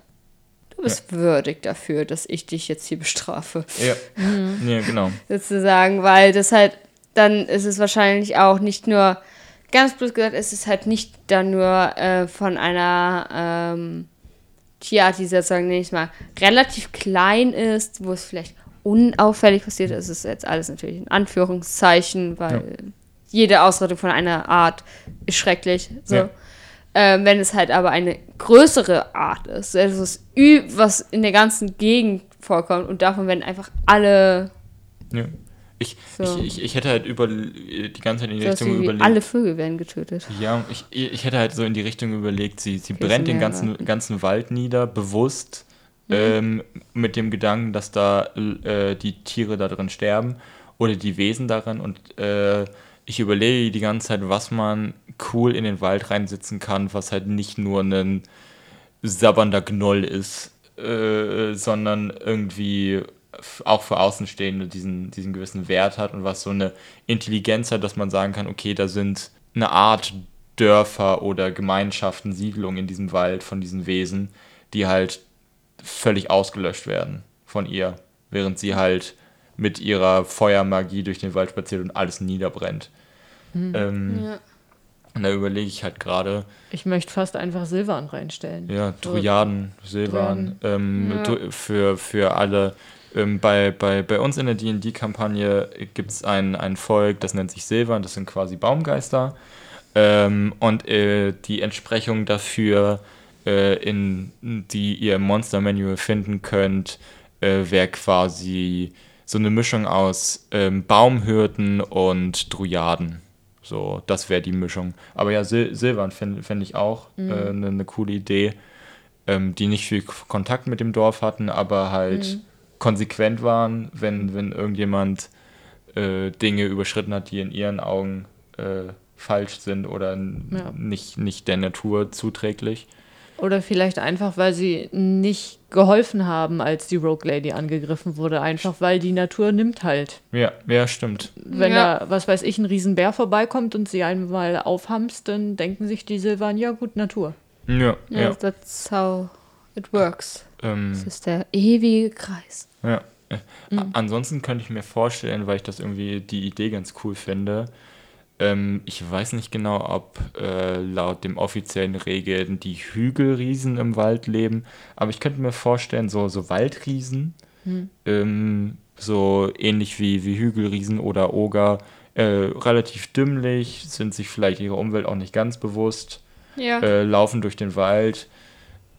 du bist würdig dafür, dass ich dich jetzt hier bestrafe. Ja, <laughs> ja genau. sozusagen, weil das halt, dann ist es wahrscheinlich auch nicht nur, ganz blöd gesagt, ist es halt nicht dann nur äh, von einer ähm, Tierart, die sozusagen, nenne ich mal, relativ klein ist, wo es vielleicht unauffällig passiert ist, ist jetzt alles natürlich in Anführungszeichen, weil jede Ausrottung von einer Art ist schrecklich. So. Ja. Ähm, wenn es halt aber eine größere Art ist, also es ü- was in der ganzen Gegend vorkommt und davon werden einfach alle Ja. Ich, So. ich, ich, ich hätte halt über die ganze Zeit in die So Richtung überlegt. alle Vögel werden getötet. Ja, ich, ich hätte halt so in die Richtung überlegt, sie, sie Okay, brennt den ganzen, ganzen Wald nieder, bewusst, ähm, mit dem Gedanken, dass da äh, die Tiere da drin sterben oder die Wesen darin. Und äh, ich überlege die ganze Zeit, was man cool in den Wald reinsetzen kann, was halt nicht nur ein sabbernder Gnoll ist, äh, sondern irgendwie auch für Außenstehende diesen, diesen gewissen Wert hat und was so eine Intelligenz hat, dass man sagen kann, okay, da sind eine Art Dörfer oder Gemeinschaften, Siedlungen in diesem Wald von diesen Wesen, die halt völlig ausgelöscht werden von ihr, während sie halt mit ihrer Feuermagie durch den Wald spaziert und alles niederbrennt. Ähm, Ja. Und da überlege ich halt gerade, Ich möchte fast einfach Silvan reinstellen. ja, Dryaden, Silvan, ähm, Ja. Für, für alle. Ähm, bei, bei, bei uns in der D&D-Kampagne gibt es ein, ein Volk, das nennt sich Silvan, das sind quasi Baumgeister. Ähm, und äh, die Entsprechung dafür, äh, in, die ihr im Monster Manual finden könnt, äh, wäre quasi so eine Mischung aus ähm, Baumhürden und Druyaden. So, das wäre die Mischung. Aber ja, Sil Silvan fände fänd ich auch eine äh, ne- ne coole Idee, ähm, die nicht viel Kontakt mit dem Dorf hatten, aber halt konsequent waren, wenn, wenn irgendjemand äh, Dinge überschritten hat, die in ihren Augen äh, falsch sind oder Ja. nicht, nicht der Natur zuträglich. Oder vielleicht einfach, weil sie nicht geholfen haben, als die Rogue Lady angegriffen wurde. Einfach weil die Natur nimmt halt. Ja, ja, stimmt. Wenn Ja. da, was weiß ich, ein Riesenbär vorbeikommt und sie einmal aufhamst, dann denken sich die Silvan, ja gut, Natur. Ja, Ja, ja. that's how it works. Ähm, Das ist der ewige Kreis. Ja. Äh, a- Ansonsten könnte ich mir vorstellen, weil ich das irgendwie die Idee ganz cool finde. Ähm, ich weiß nicht genau, ob äh, laut dem offiziellen Regeln die Hügelriesen im Wald leben, aber ich könnte mir vorstellen, so, so Waldriesen, ähm, so ähnlich wie, wie Hügelriesen oder Oger äh, relativ dümmlich, sind sich vielleicht ihrer Umwelt auch nicht ganz bewusst, Ja. äh, laufen durch den Wald,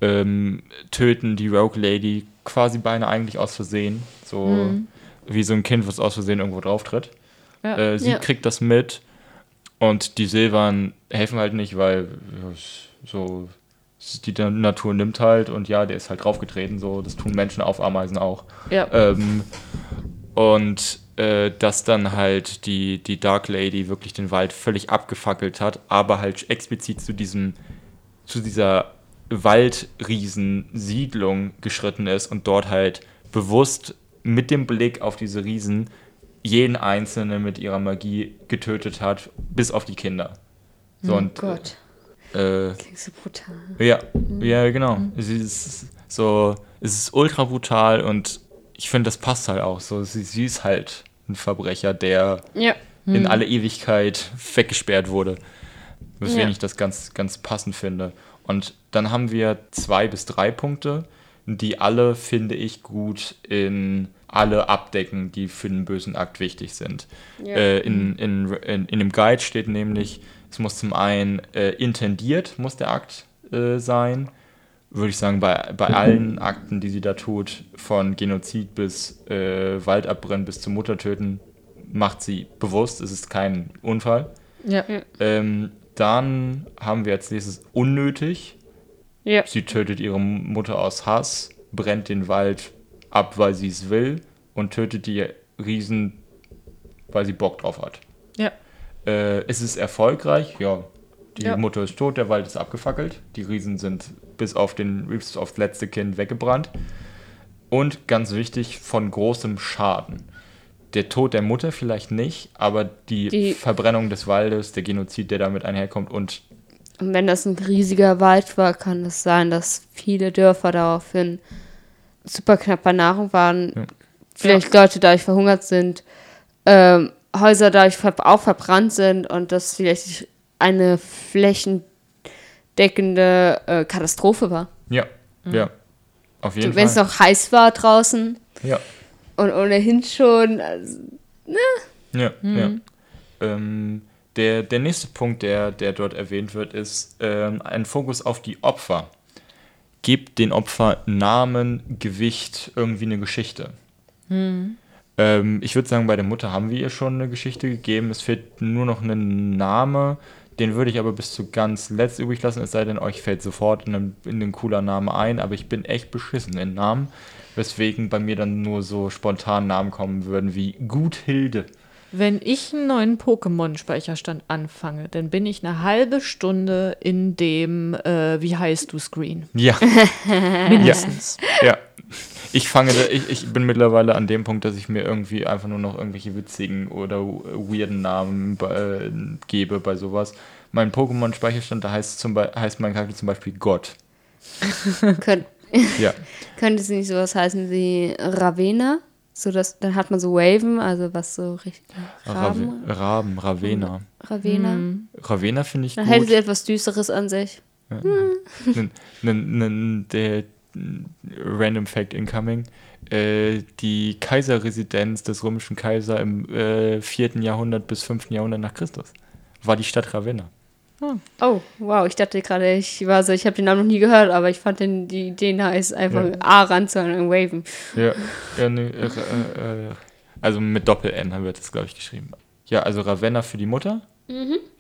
ähm, töten die Rogue Lady quasi beinahe eigentlich aus Versehen. So Mhm. wie so ein Kind, was aus Versehen irgendwo drauf tritt. Ja. Äh, sie Ja. kriegt das mit und die Silbern helfen halt nicht, weil so die Na- Natur nimmt halt und ja, der ist halt draufgetreten, so das tun Menschen auf Ameisen auch. Ja. Ähm, und äh, dass dann halt die, die Dark Lady wirklich den Wald völlig abgefackelt hat, aber halt explizit zu diesem, zu dieser Waldriesensiedlung geschritten ist und dort halt bewusst mit dem Blick auf diese Riesen jeden Einzelnen mit ihrer Magie getötet hat, bis auf die Kinder. So, und, Gott. Äh, Klingt so brutal. ja, ja, genau. Es ist so, es ist ultra brutal und ich finde, das passt halt auch so. Sie, sie ist halt ein Verbrecher, der Ja. in alle Ewigkeit weggesperrt wurde. Weswegen Ja. ich das ganz, ganz passend finde. Und dann haben wir zwei bis drei Punkte, die alle, finde ich, gut in alle abdecken, die für den bösen Akt wichtig sind. Ja. Äh, in, in, in, in dem Guide steht nämlich, es muss zum einen äh, intendiert, muss der Akt äh, sein. Würde ich sagen, bei, bei allen Akten, die sie da tut, von Genozid bis äh, Waldabbrennen bis zum Muttertöten, macht sie bewusst, es ist kein Unfall. Ja. Ähm, dann haben wir als nächstes unnötig. Ja. Sie tötet ihre Mutter aus Hass, brennt den Wald ab, weil sie es will und tötet die Riesen, weil sie Bock drauf hat. Ja. Äh, es ist erfolgreich, ja. Die Ja. Mutter ist tot, der Wald ist abgefackelt. Die Riesen sind bis auf den bis aufs letzte Kind weggebrannt. Und ganz wichtig, von großem Schaden. Der Tod der Mutter vielleicht nicht, aber die, Die- Verbrennung des Waldes, der Genozid, der damit einherkommt und Und wenn das ein riesiger Wald war, kann es sein, dass viele Dörfer daraufhin super knapp bei Nahrung waren. Ja. Vielleicht Leute dadurch verhungert sind, ähm, Häuser dadurch ver auch verbrannt sind und das vielleicht eine flächendeckende äh, Katastrophe war. ja, ja. Auf jeden Wenn es Fall. noch heiß war draußen Ja, und ohnehin schon. Also, ja, ja. Ähm, der, der nächste Punkt, der, der dort erwähnt wird, ist ähm, ein Fokus auf die Opfer. Gebt den Opfer Namen, Gewicht, irgendwie eine Geschichte. Ähm, ich würde sagen, bei der Mutter haben wir ihr schon eine Geschichte gegeben. Es fehlt nur noch ein Name. Den würde ich aber bis zu ganz letzt übrig lassen, es sei denn, euch fällt sofort in ein, in ein cooler Name ein. Aber ich bin echt beschissen in Namen, weswegen bei mir dann nur so spontan Namen kommen würden wie Guthilde. Wenn ich einen neuen Pokémon-Speicherstand anfange, dann bin ich eine halbe Stunde in dem äh, Wie heißt du Screen. Ja, <laughs> Mindestens. ja. Ich fange, da, ich, ich bin mittlerweile an dem Punkt, dass ich mir irgendwie einfach nur noch irgendwelche witzigen oder weirden Namen äh, gebe bei sowas. Mein Pokémon-Speicherstand, da heißt, zum Be heißt mein Charakter zum Beispiel Gott. <laughs> könnt, Ja, <laughs> könnte es nicht sowas heißen wie Ravena? So dass, dann hat man so Waven, also was so richtig. Raben? Raven, Raben Ravena. Ravena. Ravena finde ich Dann hätte gut. sie etwas Düsteres an sich. Nen- nen- der Random Fact Incoming. Äh, die Kaiserresidenz des römischen Kaiser im äh, 4. Jahrhundert bis 5. Jahrhundert nach Christus war die Stadt Ravenna. Oh, wow, ich dachte gerade, ich war so, ich habe den Namen noch nie gehört, aber ich fand den, die Idee nice, einfach Ja. A ranzuhören, Waven. Ja, ja nee, äh, äh, äh, also mit Doppel-N wird das, glaube ich, geschrieben. Ja, also Ravenna für die Mutter.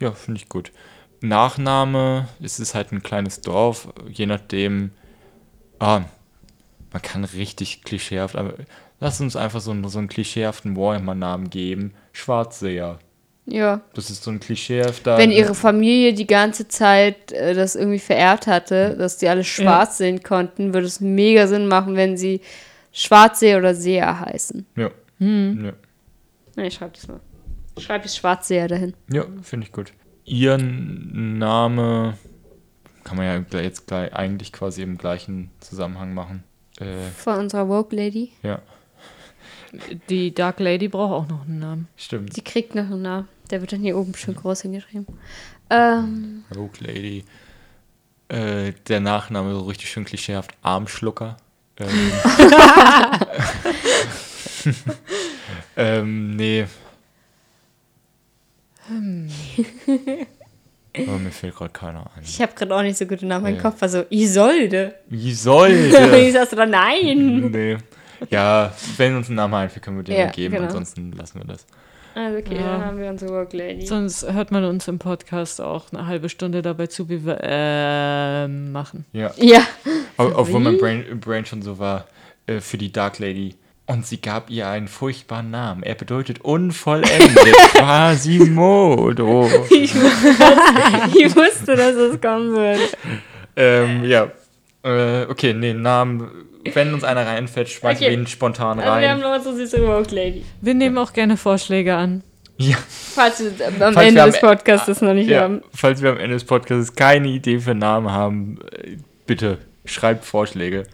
Ja, finde ich gut. Nachname, es ist halt ein kleines Dorf, je nachdem. Ah, man kann richtig klischeehaft, aber lass uns einfach so, einen- so einen klischeehaften Warhammer-Namen geben. Schwarzseher. Ja. Das ist so ein klischeehafter. Wenn ihre Familie die ganze Zeit äh, das irgendwie verehrt hatte, dass die alle schwarz sehen konnten, würde es mega Sinn machen, wenn sie Schwarzseher oder Seher heißen. Ja. Ja. Na, ich schreibe das mal. Schreib ich Schwarzseher dahin. Ja, finde ich gut. Ihr Name kann man ja jetzt gleich eigentlich quasi im gleichen Zusammenhang machen. Äh, Von unserer Woke Lady. ja, Die Dark Lady braucht auch noch einen Namen. stimmt. Sie kriegt noch einen Namen. Der wird dann hier oben schön groß hingeschrieben. Ähm, Rogue Lady. Äh, der Nachname so richtig schön klischeehaft. Armschlucker. Ähm, <laughs> ähm, nee. Aber mir fällt gerade keiner ein. Ich habe gerade auch nicht so gute Namen. Nee. Kopf war so, Isolde. Isolde. ich <laughs> saß da, nein. nee. Ja, wenn uns ein Name einfällt, können wir den ja, geben. genau. Ansonsten lassen wir das. Also okay, Ja. dann haben wir unsere Worklady. Sonst hört man uns im Podcast auch eine halbe Stunde dabei zu, wie wir ähm machen. Ja. Ja. Ob- <laughs> Obwohl mein? Brain, Brain schon so war äh, für die Dark Lady. Und sie gab ihr einen furchtbaren Namen. Er bedeutet unvollendet. <laughs> Quasimodo. Ich, wusste- <laughs> ich wusste, dass es kommen würde. ähm, ja. Äh, okay, nee, Namen. Wenn uns einer reinfällt, schmeißen Okay. wir ihn spontan Also wir haben rein. noch unsere süße Worklady. Wir nehmen auch gerne Vorschläge an. Ja, Falls wir am Falls Ende wir am des Podcasts noch nicht ja. haben. Falls wir am Ende des Podcasts keine Idee für Namen haben, äh, bitte schreibt Vorschläge.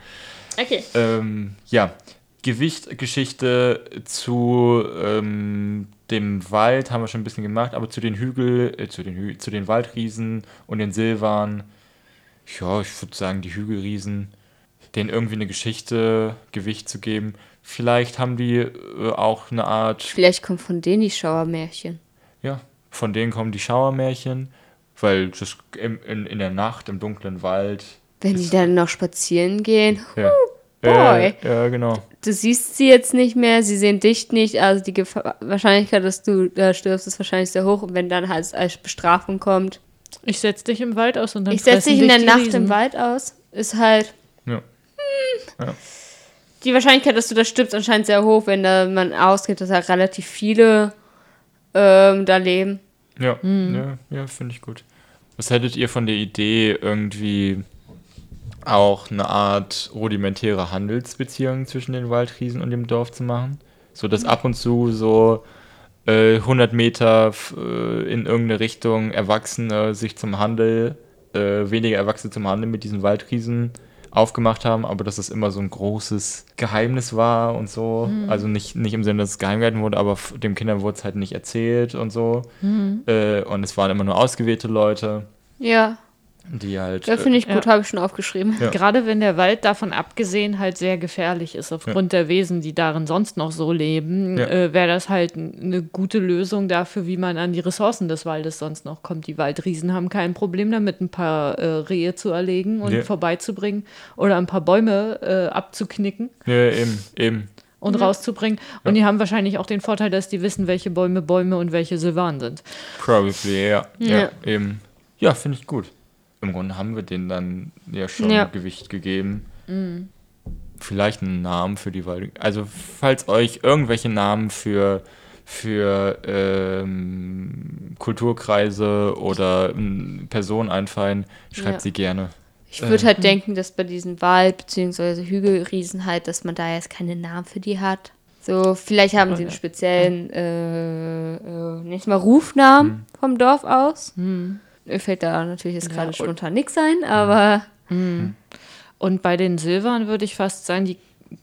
Okay. Ähm, ja, Gewicht, Geschichte zu ähm, dem Wald haben wir schon ein bisschen gemacht, aber zu den Hügel, äh, zu den Hü zu den Waldriesen und den Silvan, ja, ich würde sagen, die Hügelriesen, denen irgendwie eine Geschichte, Gewicht zu geben. Vielleicht haben die äh, auch eine Art, Vielleicht kommt von denen die Schauermärchen. ja, von denen kommen die Schauermärchen, weil das im, in, in der Nacht im dunklen Wald. Wenn die dann noch spazieren gehen, Ja, boy. Äh, ja genau. du siehst sie jetzt nicht mehr, sie sehen dich nicht, also die Gefahr, Wahrscheinlichkeit, dass du da stirbst, ist wahrscheinlich sehr hoch. Und wenn dann halt als Bestrafung kommt, Ich setz dich im Wald aus und dann ich setze dich in der Nacht Riesen. im Wald aus, ist halt Ja. die Wahrscheinlichkeit, dass du da stirbst, anscheinend sehr hoch, wenn da man ausgeht, dass halt relativ viele ähm, da leben. Ja, ja, ja finde ich gut. Was hättet ihr von der Idee, irgendwie auch eine Art rudimentäre Handelsbeziehung zwischen den Waldriesen und dem Dorf zu machen? So dass ab und zu so äh, 100 Meter äh, in irgendeine Richtung Erwachsene sich zum Handel, äh, weniger Erwachsene zum Handel mit diesen Waldriesen aufgemacht haben, aber dass es immer so ein großes Geheimnis war und so. Also nicht, nicht im Sinne, dass es geheim gehalten wurde, aber den Kindern wurde es halt nicht erzählt und so. Äh, und es waren immer nur ausgewählte Leute, Ja, die halt. das finde ich Ja. gut, habe ich schon aufgeschrieben. Ja. Gerade wenn der Wald davon abgesehen halt sehr gefährlich ist, aufgrund der Wesen, die darin sonst noch so leben, Ja. äh, wäre das halt eine gute Lösung dafür, wie man an die Ressourcen des Waldes sonst noch kommt. Die Waldriesen haben kein Problem damit, ein paar äh, Rehe zu erlegen und Ja. vorbeizubringen oder ein paar Bäume äh, abzuknicken ja, eben, eben. und rauszubringen. Und die haben wahrscheinlich auch den Vorteil, dass die wissen, welche Bäume Bäume und welche Silvan sind. Probably, ja. Ja, Ja. eben. Ja, finde ich gut. Im Grunde haben wir denen dann ja schon Ja. Gewicht gegeben. Vielleicht einen Namen für die Wald. Also, falls euch irgendwelche Namen für, für ähm, Kulturkreise oder ähm, Personen einfallen, schreibt Ja. sie gerne. Ich würde halt denken, dass bei diesen Wald- bzw. Hügelriesen halt, dass man da jetzt keine Namen für die hat. So, vielleicht haben sie einen speziellen, äh, äh, nicht mal Rufnamen vom Dorf aus. Mir fällt da natürlich jetzt gerade und- spontan nichts ein, aber Und bei den Silvern würde ich fast sagen, die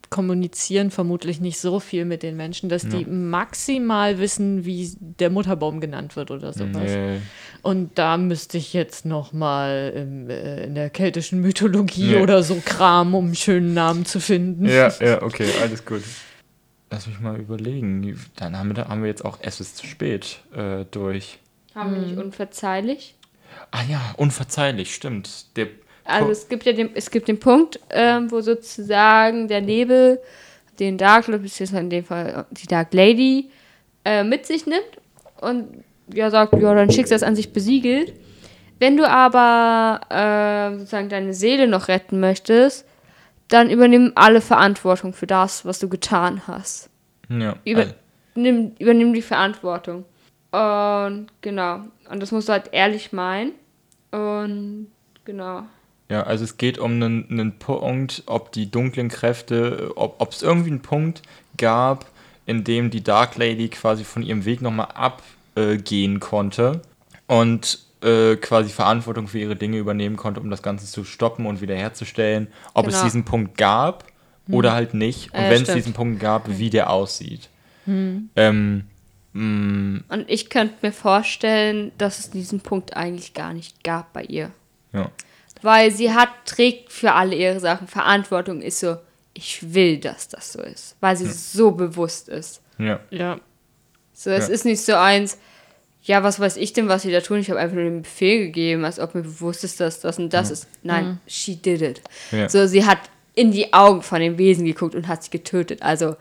kommunizieren vermutlich nicht so viel mit den Menschen, dass die maximal wissen, wie der Mutterbaum genannt wird oder sowas. Nee. Und da müsste ich jetzt noch mal im, äh, in der keltischen Mythologie Nee. oder so kramen, um einen schönen Namen zu finden. Ja, <laughs> ja, okay, alles gut. Lass mich mal überlegen. Dann haben wir, haben wir jetzt auch Es ist zu spät äh, durch. haben wir nicht unverzeihlich. Ah ja, unverzeihlich, stimmt. Der Also es gibt ja den, es gibt den Punkt, ähm, wo sozusagen der Nebel den Dark Lord, beziehungsweise in dem Fall die Dark Lady, äh, mit sich nimmt und ja sagt, ja, dann schickst du das an sich besiegelt. Wenn du aber äh, sozusagen deine Seele noch retten möchtest, dann übernimm alle Verantwortung für das, was du getan hast. ja, Über, nimm, übernimm die Verantwortung. Und genau. Und das musst du halt ehrlich meinen. Und genau. ja, also es geht um einen, einen Punkt, ob die dunklen Kräfte, ob es irgendwie einen Punkt gab, in dem die Dark Lady quasi von ihrem Weg nochmal abgehen konnte und äh, quasi Verantwortung für ihre Dinge übernehmen konnte, um das Ganze zu stoppen und wiederherzustellen. Ob es Genau. diesen Punkt gab oder halt nicht. Und Äh, wenn es stimmt. diesen Punkt gab, wie der aussieht. Ähm, mh, Und ich könnte mir vorstellen, dass es diesen Punkt eigentlich gar nicht gab bei ihr. ja. Weil sie hat, trägt für alle ihre Sachen Verantwortung, ist so, ich will, dass das so ist. Weil sie so bewusst ist. Ja. Ja. So, es Ja. ist nicht so eins, ja, was weiß ich denn, was sie da tun? Ich habe einfach nur den Befehl gegeben, als ob mir bewusst ist, dass das und das ist. Nein, she did it. Ja. So, sie hat in die Augen von dem Wesen geguckt und hat sie getötet. Also,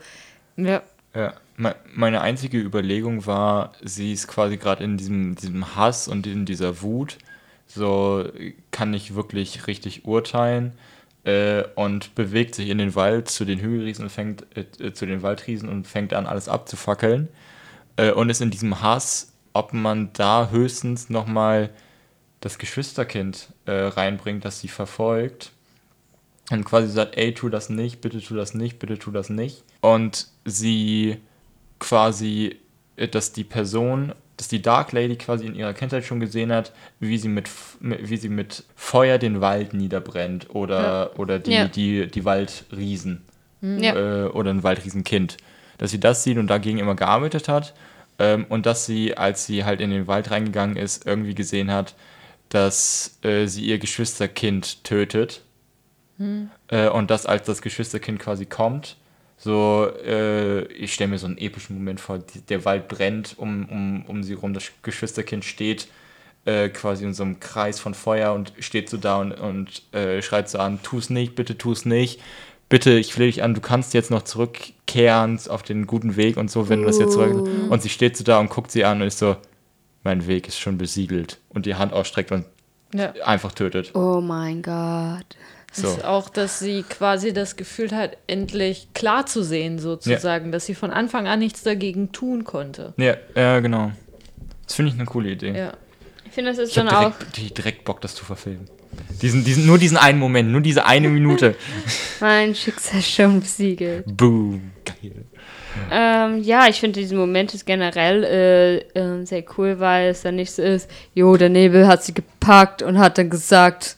Ja. Ja, meine einzige Überlegung war, sie ist quasi gerade in diesem, diesem Hass und in dieser Wut, so kann nicht wirklich richtig urteilen? Äh, und bewegt sich in den Wald zu den Hügelriesen und fängt äh, äh, zu den Waldriesen und fängt an alles abzufackeln. Äh, und ist in diesem Hass, ob man da höchstens noch mal das Geschwisterkind äh, reinbringt, das sie verfolgt. Und quasi sagt, ey, tu das nicht, bitte tu das nicht, bitte tu das nicht. Und sie quasi, äh, dass die Person, dass die Dark Lady quasi in ihrer Kindheit schon gesehen hat, wie sie mit, wie sie mit Feuer den Wald niederbrennt oder, oder die, Ja. die, die Waldriesen ja. äh, oder ein Waldriesenkind. Dass sie das sieht und dagegen immer gearbeitet hat. Ähm, und dass sie, als sie halt in den Wald reingegangen ist, irgendwie gesehen hat, dass äh, sie ihr Geschwisterkind tötet. Äh, und das, als das Geschwisterkind quasi kommt, so, äh, ich stelle mir so einen epischen Moment vor, die, der Wald brennt um, um, um sie rum, das Geschwisterkind steht äh, quasi in so einem Kreis von Feuer und steht so da und, und äh, schreit so an, tu's nicht, bitte tu's nicht. Bitte, ich flehe dich an, du kannst jetzt noch zurückkehren auf den guten Weg und so, wenn du das jetzt zurück... Und sie steht so da und guckt sie an und ist so, mein Weg ist schon besiegelt. Und die Hand ausstreckt und ja. einfach tötet. Oh mein Gott. So. Ist auch, dass sie quasi das Gefühl hat, endlich klar zu sehen, sozusagen, dass sie von Anfang an nichts dagegen tun konnte. Ja, ja, genau. Das finde ich eine coole Idee. Ja. Ich finde, das ist Ich habe dann auch. direkt, die- direkt Bock, das zu verfilmen. Diesen, diesen, nur diesen einen Moment, nur diese eine Minute. <laughs> Mein Schicksal schon besiegelt. Boom. Geil. Ähm, ja, ich finde diesen Moment ist generell äh, ähm, sehr cool, weil es dann nicht so ist, jo, der Nebel hat sie gepackt und hat dann gesagt,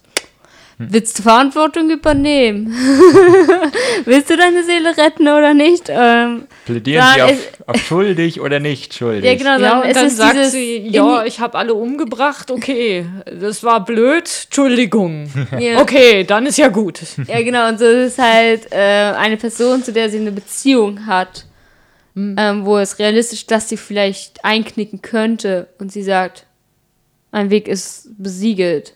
willst du Verantwortung übernehmen? <laughs> willst du deine Seele retten oder nicht? Ähm, Plädieren Sie auf, auf schuldig oder nicht schuldig? ja, genau, Ja, dann und ist dann es sagt sie, ja, ich habe alle umgebracht, okay, das war blöd, Entschuldigung. <laughs> Ja. Okay, dann ist ja gut. Ja, genau, und so ist es halt äh, eine Person, zu der sie eine Beziehung hat, ähm, wo es realistisch ist, dass sie vielleicht einknicken könnte und sie sagt, mein Weg ist besiegelt.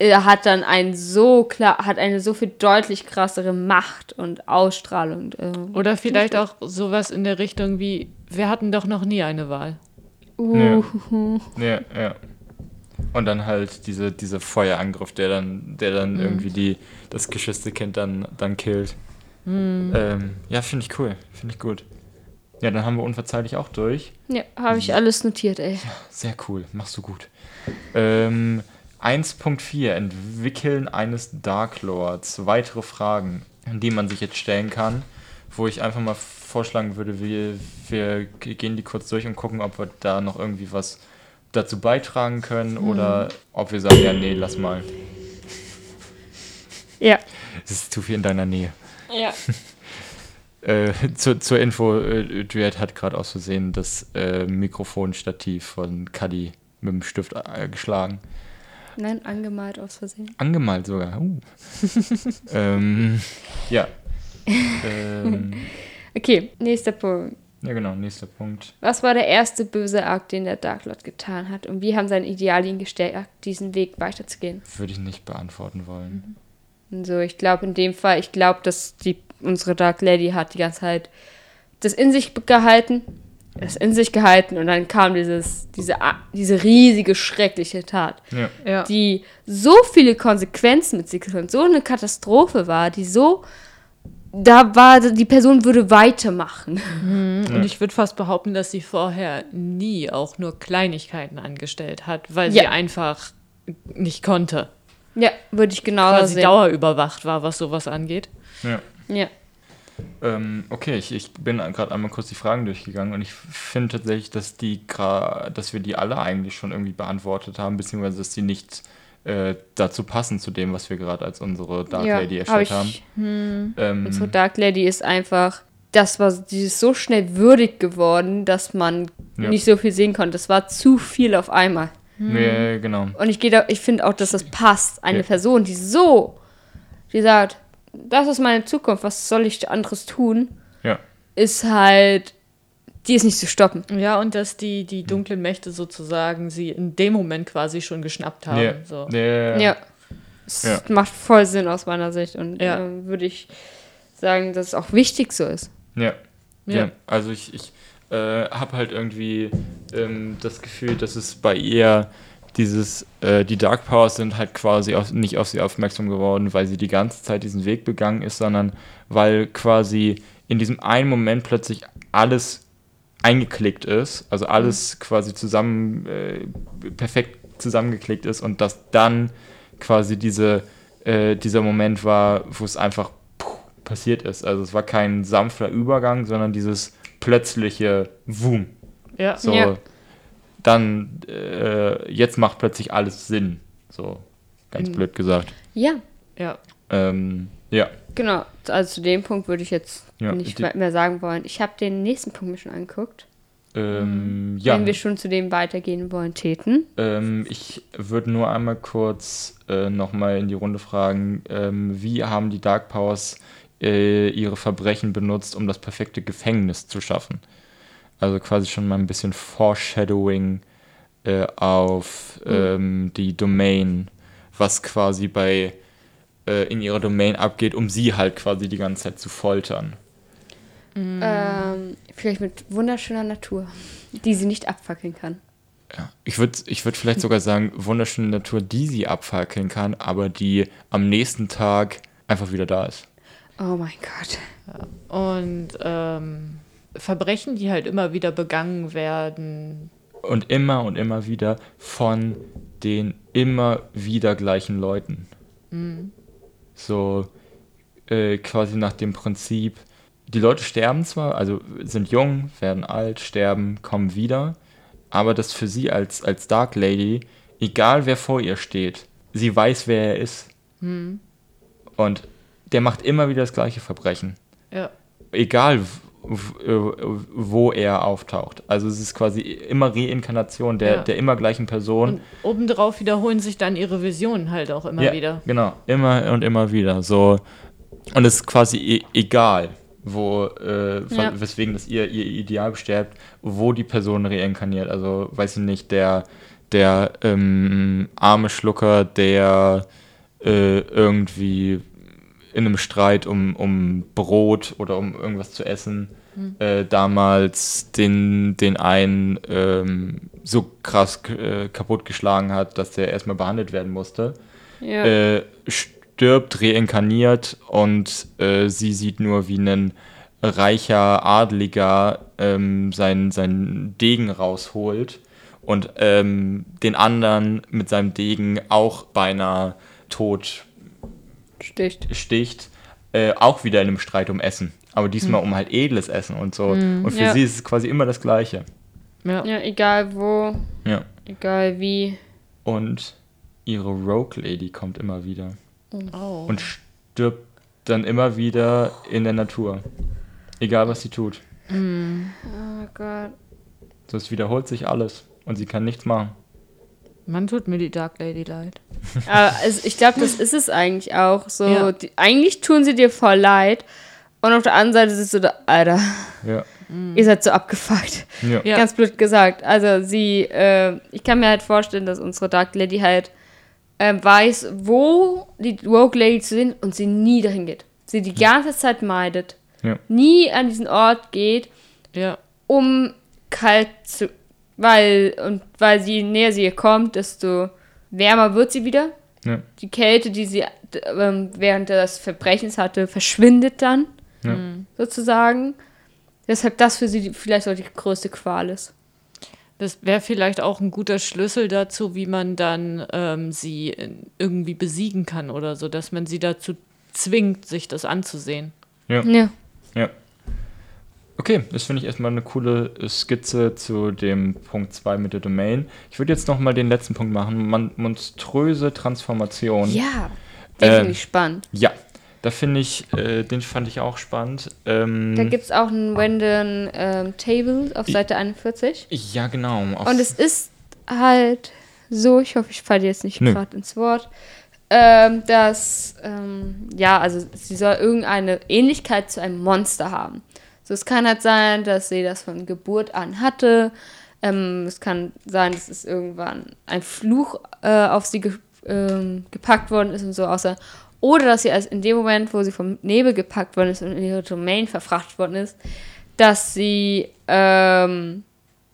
Ja. Er hat dann ein so klar, hat eine so viel deutlich krassere Macht und Ausstrahlung. Äh, Oder vielleicht auch sowas in der Richtung wie, wir hatten doch noch nie eine Wahl. uh, Ja, ja. Und dann halt diese, dieser Feuerangriff, der dann, der dann irgendwie die, das Geschwisterkind dann, dann killt. Ähm, ja, finde ich cool. Finde ich gut. Ja, dann haben wir unverzeihlich auch durch. Ja, habe ich alles notiert, ey. Sehr cool, machst du gut. Ähm, 1.4 Entwickeln eines Dark Lords. Weitere Fragen, die man sich jetzt stellen kann, wo ich einfach mal vorschlagen würde, wir, wir gehen die kurz durch und gucken, ob wir da noch irgendwie was dazu beitragen können oder ob wir sagen, ja, nee, lass mal. Ja. Es ist zu viel in deiner Nähe. Ja. <laughs> Äh, zu, zur Info, äh, Duet hat gerade aus Versehen das äh, Mikrofonstativ von Cuddy mit dem Stift äh, geschlagen. Nein, angemalt aus Versehen. Angemalt sogar. Uh. <laughs> ähm, ja. <laughs> Ähm, Okay, nächster Punkt. ja, genau, nächster Punkt. Was war der erste böse Akt, den der Dark Lord getan hat? Und wie haben seine Ideale ihn gestärkt, diesen Weg weiterzugehen? Würde ich nicht beantworten wollen. Und so, ich glaube in dem Fall, ich glaube, dass die, unsere Dark Lady hat die ganze Zeit das in sich gehalten, das in sich gehalten und dann kam dieses, diese, diese riesige, schreckliche Tat, Ja. Ja. die so viele Konsequenzen mit sich gebracht, so eine Katastrophe war, die so, da war, die Person würde weitermachen. Und ich würde fast behaupten, dass sie vorher nie auch nur Kleinigkeiten angestellt hat, weil Ja. sie einfach nicht konnte. Ja, würde ich genau Quasi sehen. dauerüberwacht war, was sowas angeht. ja. Ja. Ähm, okay, ich, ich bin gerade einmal kurz die Fragen durchgegangen und ich finde tatsächlich, dass die dass wir die alle eigentlich schon irgendwie beantwortet haben, beziehungsweise dass die nicht äh, dazu passen zu dem, was wir gerade als unsere Dark ja, Lady hab erstellt ich, haben. Ähm, Unsere Dark Lady ist einfach, das war, die ist so schnell würdig geworden, dass man Ja. nicht so viel sehen konnte. Das war zu viel auf einmal. ja, genau. Und ich ich finde auch, dass das passt. Eine Ja. Person, die so, die sagt, das ist meine Zukunft, was soll ich anderes tun, Ja. ist halt die ist nicht zu stoppen. Ja, und dass die, die dunklen Mächte sozusagen sie in dem Moment quasi schon geschnappt haben. Ja. So. Ja. Ja. Es Ja. macht voll Sinn aus meiner Sicht und Ja. äh, würde ich sagen, dass es auch wichtig so ist. Ja. Ja. ja. Also ich, ich äh, habe halt irgendwie ähm, das Gefühl, dass es bei ihr dieses, äh, die Dark Powers sind halt quasi auf, nicht auf sie aufmerksam geworden, weil sie die ganze Zeit diesen Weg begangen ist, sondern weil quasi in diesem einen Moment plötzlich alles eingeklickt ist, also alles quasi zusammen, äh, perfekt zusammengeklickt ist und dass dann quasi diese, äh, dieser Moment war, wo es einfach puh, passiert ist. Also es war kein sanfter Übergang, sondern dieses plötzliche Wum. Ja. So, Ja. Dann, äh, jetzt macht plötzlich alles Sinn. So, ganz Mhm. blöd gesagt. Ja, ja. Ähm, ja, genau. Also zu dem Punkt würde ich jetzt Ja, nicht die- mehr sagen wollen. Ich habe den nächsten Punkt mir schon angeguckt. ähm, ja. Wenn wir schon zu dem weitergehen wollen, täten. Ähm, ich würde nur einmal kurz äh, nochmal in die Runde fragen, ähm, wie haben die Dark Powers äh, ihre Verbrechen benutzt, um das perfekte Gefängnis zu schaffen? Also quasi schon mal ein bisschen Foreshadowing äh, auf ähm, die Domain, was quasi bei äh, in ihrer Domain abgeht, um sie halt quasi die ganze Zeit zu foltern. Ähm, vielleicht mit wunderschöner Natur, die sie nicht abfackeln kann. Ja. Ich würde ich würd vielleicht sogar sagen, wunderschöne Natur, die sie abfackeln kann, aber die am nächsten Tag einfach wieder da ist. Oh mein Gott. Und ähm, Verbrechen, die halt immer wieder begangen werden. Und immer und immer wieder von den immer wieder gleichen Leuten. So äh, quasi nach dem Prinzip, die Leute sterben zwar, also sind jung, werden alt, sterben, kommen wieder, aber das für sie als, als Dark Lady, egal wer vor ihr steht, sie weiß, wer er ist. Und der macht immer wieder das gleiche Verbrechen. Ja. Egal, wo er auftaucht. Also es ist quasi immer Reinkarnation der, Ja. der immer gleichen Person. Und obendrauf wiederholen sich dann ihre Visionen halt auch immer ja, wieder. Genau, immer und immer wieder. So. Und es ist quasi e egal, wo, äh, Ja. weswegen das ihr, ihr Ideal bestärkt, wo die Person reinkarniert. Also, weiß ich nicht, der, der ähm, arme Schlucker, der äh, irgendwie in einem Streit um, um Brot oder um irgendwas zu essen äh, damals den, den einen ähm, so krass äh, kaputtgeschlagen hat, dass der erstmal behandelt werden musste Ja. äh, stirbt, reinkarniert und äh, sie sieht nur, wie ein reicher Adliger ähm, seinen, seinen Degen rausholt und ähm, den anderen mit seinem Degen auch beinahe tot Sticht. sticht, äh, auch wieder in einem Streit um Essen. Aber diesmal um halt edles Essen und so. Und für Ja. sie ist es quasi immer das Gleiche. Ja. Ja, egal wo, Ja. egal wie. Und ihre Rogue Lady kommt immer wieder. Oh. und stirbt dann immer wieder in der Natur. Egal was sie tut. Oh Gott. So, es wiederholt sich alles und sie kann nichts machen. Man tut mir die Dark Lady leid. <laughs> Aber also ich glaube, das ist es eigentlich auch. So, Ja. die, eigentlich tun sie dir voll leid. Und auf der anderen Seite sitzt du da, Alter, Ja. ihr seid so abgefuckt. Ja. Ja. Ganz blöd gesagt. Also sie, äh, ich kann mir halt vorstellen, dass unsere Dark Lady halt ähm, weiß, wo die Rogue Lady sind und sie nie dahin geht. Sie die ganze Zeit meidet. Ja. Nie an diesen Ort geht, Ja. um kalt zu. Weil, und weil je näher sie ihr kommt, desto wärmer wird sie wieder. Ja. Die Kälte, die sie ähm, während des Verbrechens hatte, verschwindet dann, Ja. sozusagen. Deshalb das für sie vielleicht auch die größte Qual ist. Das wäre vielleicht auch ein guter Schlüssel dazu, wie man dann ähm, sie irgendwie besiegen kann oder so, dass man sie dazu zwingt, sich das anzusehen. Ja. Ja. Okay, das finde ich erstmal eine coole äh, Skizze zu dem Punkt 2 mit der Domain. Ich würde jetzt nochmal den letzten Punkt machen. Man monströse Transformation. Ja, den Ähm, finde ich spannend. Ja, da finde ich, äh, den fand ich auch spannend. Ähm, Da gibt es auch einen random ähm, Table auf Seite 41. ja, genau. Und es ist halt so, ich hoffe, ich falle jetzt nicht gerade ins Wort, ähm, dass, ähm, ja, also sie soll irgendeine Ähnlichkeit zu einem Monster haben. So, es kann halt sein, dass sie das von Geburt an hatte. Ähm, es kann sein, dass es irgendwann ein Fluch äh, auf sie ge ähm, gepackt worden ist und so außer. Oder dass sie als in dem Moment, wo sie vom Nebel gepackt worden ist und in ihre Domain verfrachtet worden ist, dass sie ähm,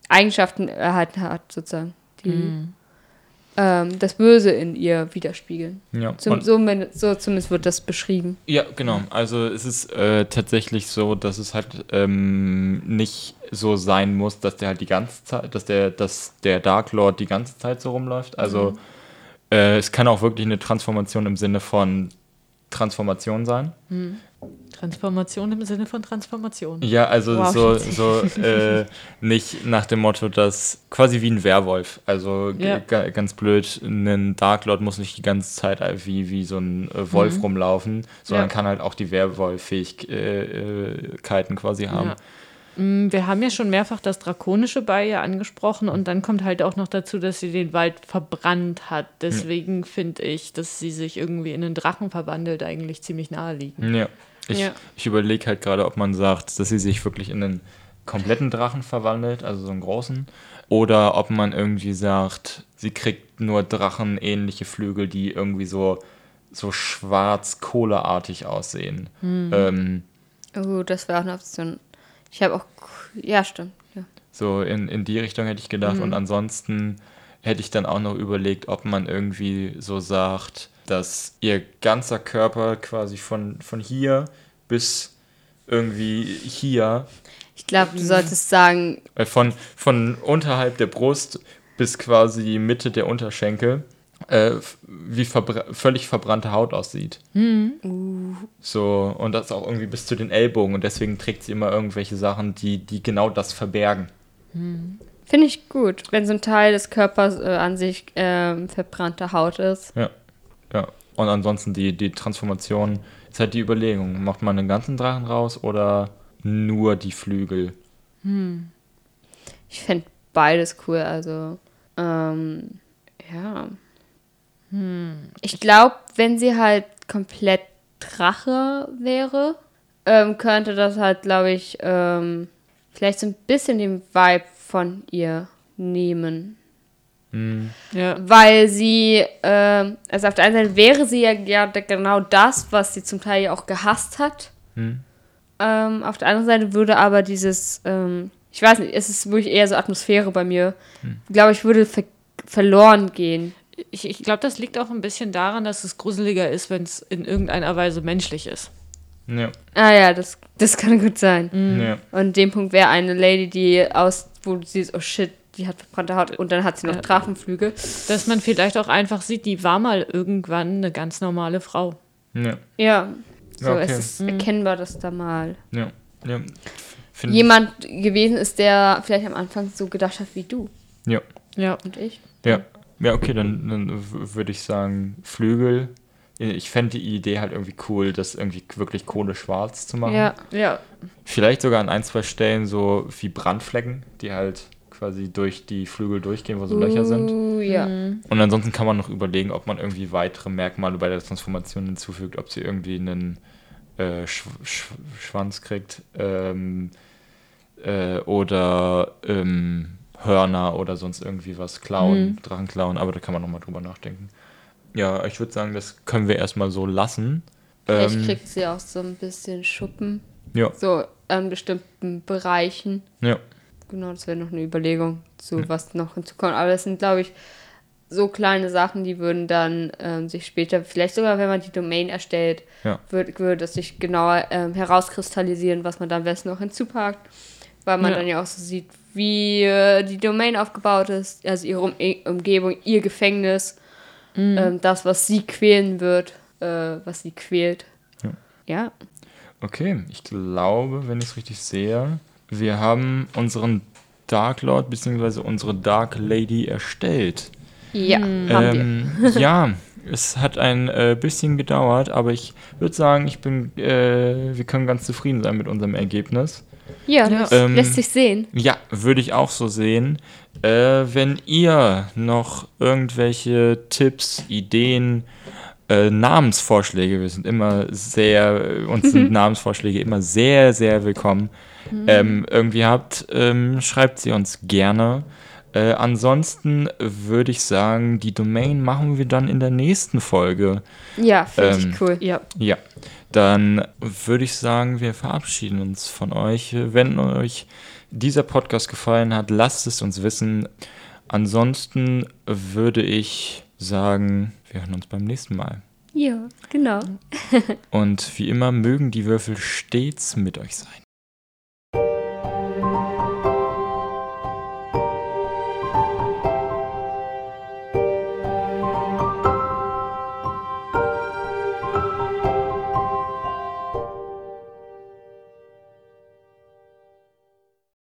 Eigenschaften erhalten hat, sozusagen, die Mhm. Ähm, das Böse in ihr widerspiegeln. Ja, Zum, so, so zumindest wird das beschrieben. Ja, genau. Also es ist äh, tatsächlich so, dass es halt ähm, nicht so sein muss, dass der halt die ganze Zeit, dass der, dass der Dark Lord die ganze Zeit so rumläuft. Also äh, es kann auch wirklich eine Transformation im Sinne von Transformation sein. Transformation im Sinne von Transformation. Ja, also Wow, so, <laughs> so äh, nicht nach dem Motto, dass quasi wie ein Werwolf. Also Ja. ga- ganz blöd, ein Dark Lord muss nicht die ganze Zeit wie, wie so ein äh, Wolf rumlaufen, sondern Mhm. Ja. kann halt auch die Werwolf-Fähigkeiten quasi haben. Ja. Mm, Wir haben ja schon mehrfach das Drakonische bei ihr angesprochen und dann kommt halt auch noch dazu, dass sie den Wald verbrannt hat. Deswegen finde ich, dass sie sich irgendwie in einen Drachen verwandelt, eigentlich ziemlich naheliegend. Ja. Ich, Ja. ich überlege halt gerade, ob man sagt, dass sie sich wirklich in einen kompletten Drachen verwandelt, also so einen großen, oder ob man irgendwie sagt, sie kriegt nur drachenähnliche Flügel, die irgendwie so, so schwarz-kohleartig aussehen. Ähm, Oh, das wäre auch eine Option. Ich habe auch. Ja, stimmt. Ja. so in, in die Richtung hätte ich gedacht. Und ansonsten hätte ich dann auch noch überlegt, ob man irgendwie so sagt, dass ihr ganzer Körper quasi von, von hier bis irgendwie hier Ich glaube, du solltest sagen, Äh, Von, von unterhalb der Brust bis quasi die Mitte der Unterschenkel, äh, wie verbra völlig verbrannte Haut aussieht. So, und das auch irgendwie bis zu den Ellbogen. Und deswegen trägt sie immer irgendwelche Sachen, die, die genau das verbergen. finde ich gut, wenn so ein Teil des Körpers äh, an sich ähm, verbrannte Haut ist. Ja. Und ansonsten die, die Transformation ist halt die Überlegung. Macht man den ganzen Drachen raus oder nur die Flügel? Ich fände beides cool, also. Ähm, ja. Ich glaube, wenn sie halt komplett Drache wäre, ähm, könnte das halt, glaube ich, ähm, vielleicht so ein bisschen den Vibe von ihr nehmen. Ja. Weil sie, ähm, also auf der einen Seite wäre sie ja, ja genau das, was sie zum Teil ja auch gehasst hat. Hm. Ähm, auf der anderen Seite würde aber dieses, ähm, ich weiß nicht, es ist wirklich eher so Atmosphäre bei mir. Ich glaube, ich würde ver verloren gehen. Ich, ich glaube, das liegt auch ein bisschen daran, dass es gruseliger ist, wenn es in irgendeiner Weise menschlich ist. Ja. Ah ja, das, das kann gut sein. Ja. Und an dem Punkt wäre eine Lady, die aus, wo du siehst, oh shit, die hat verbrannte Haut und dann hat sie noch Ja. Drachenflügel. Dass man vielleicht auch einfach sieht, die war mal irgendwann eine ganz normale Frau. Ja. Ja, so, okay. es ist erkennbar, dass da mal Ja. ja. Find- jemand gewesen ist, der vielleicht am Anfang so gedacht hat wie du Ja. Ja. und ich. Ja, ja okay, dann, dann würde ich sagen Flügel. Ich fände die Idee halt irgendwie cool, das irgendwie wirklich Kohle schwarz zu machen. Ja, Ja. Vielleicht sogar an ein, zwei Stellen so wie Brandflecken, die halt quasi durch die Flügel durchgehen, wo so Löcher sind. Ja. Und ansonsten kann man noch überlegen, ob man irgendwie weitere Merkmale bei der Transformation hinzufügt, ob sie irgendwie einen äh, Sch Sch Schwanz kriegt ähm, äh, oder ähm, Hörner oder sonst irgendwie was klauen, Drachen klauen, aber da kann man nochmal drüber nachdenken. Ja, ich würde sagen, das können wir erstmal so lassen. Vielleicht Ähm, kriegt sie auch so ein bisschen Schuppen, ja, so an bestimmten Bereichen. ja, Genau, das wäre noch eine Überlegung zu, was noch hinzukommt. Aber das sind, glaube ich, so kleine Sachen, die würden dann ähm, sich später, vielleicht sogar, wenn man die Domain erstellt, Ja. würde es sich genauer ähm, herauskristallisieren, was man dann am besten noch hinzupackt. Weil man Ja. dann ja auch so sieht, wie äh, die Domain aufgebaut ist, also ihre um Umgebung, ihr Gefängnis, ähm, das, was sie quälen wird, äh, was sie quält. Ja. ja. Okay, ich glaube, wenn ich es richtig sehe, wir haben unseren Dark Lord bzw. unsere Dark Lady erstellt. Ja, haben wir. Ähm, ja, es hat ein äh, bisschen gedauert, aber ich würde sagen, ich bin, äh, wir können ganz zufrieden sein mit unserem Ergebnis. Ja, Ja. das Ähm, lässt sich sehen. Ja, würde ich auch so sehen. Äh, wenn ihr noch irgendwelche Tipps, Ideen, äh, Namensvorschläge. Wir sind immer sehr, uns <laughs> sind Namensvorschläge immer sehr, sehr willkommen. Ähm, irgendwie habt, ähm, schreibt sie uns gerne. Äh, ansonsten würde ich sagen, die Domain machen wir dann in der nächsten Folge. Ja, finde Ähm, ich cool. Ja, Ja, dann würde ich sagen, wir verabschieden uns von euch. Wenn euch dieser Podcast gefallen hat, lasst es uns wissen. Ansonsten würde ich sagen, wir hören uns beim nächsten Mal. Ja, genau. Und wie immer mögen die Würfel stets mit euch sein.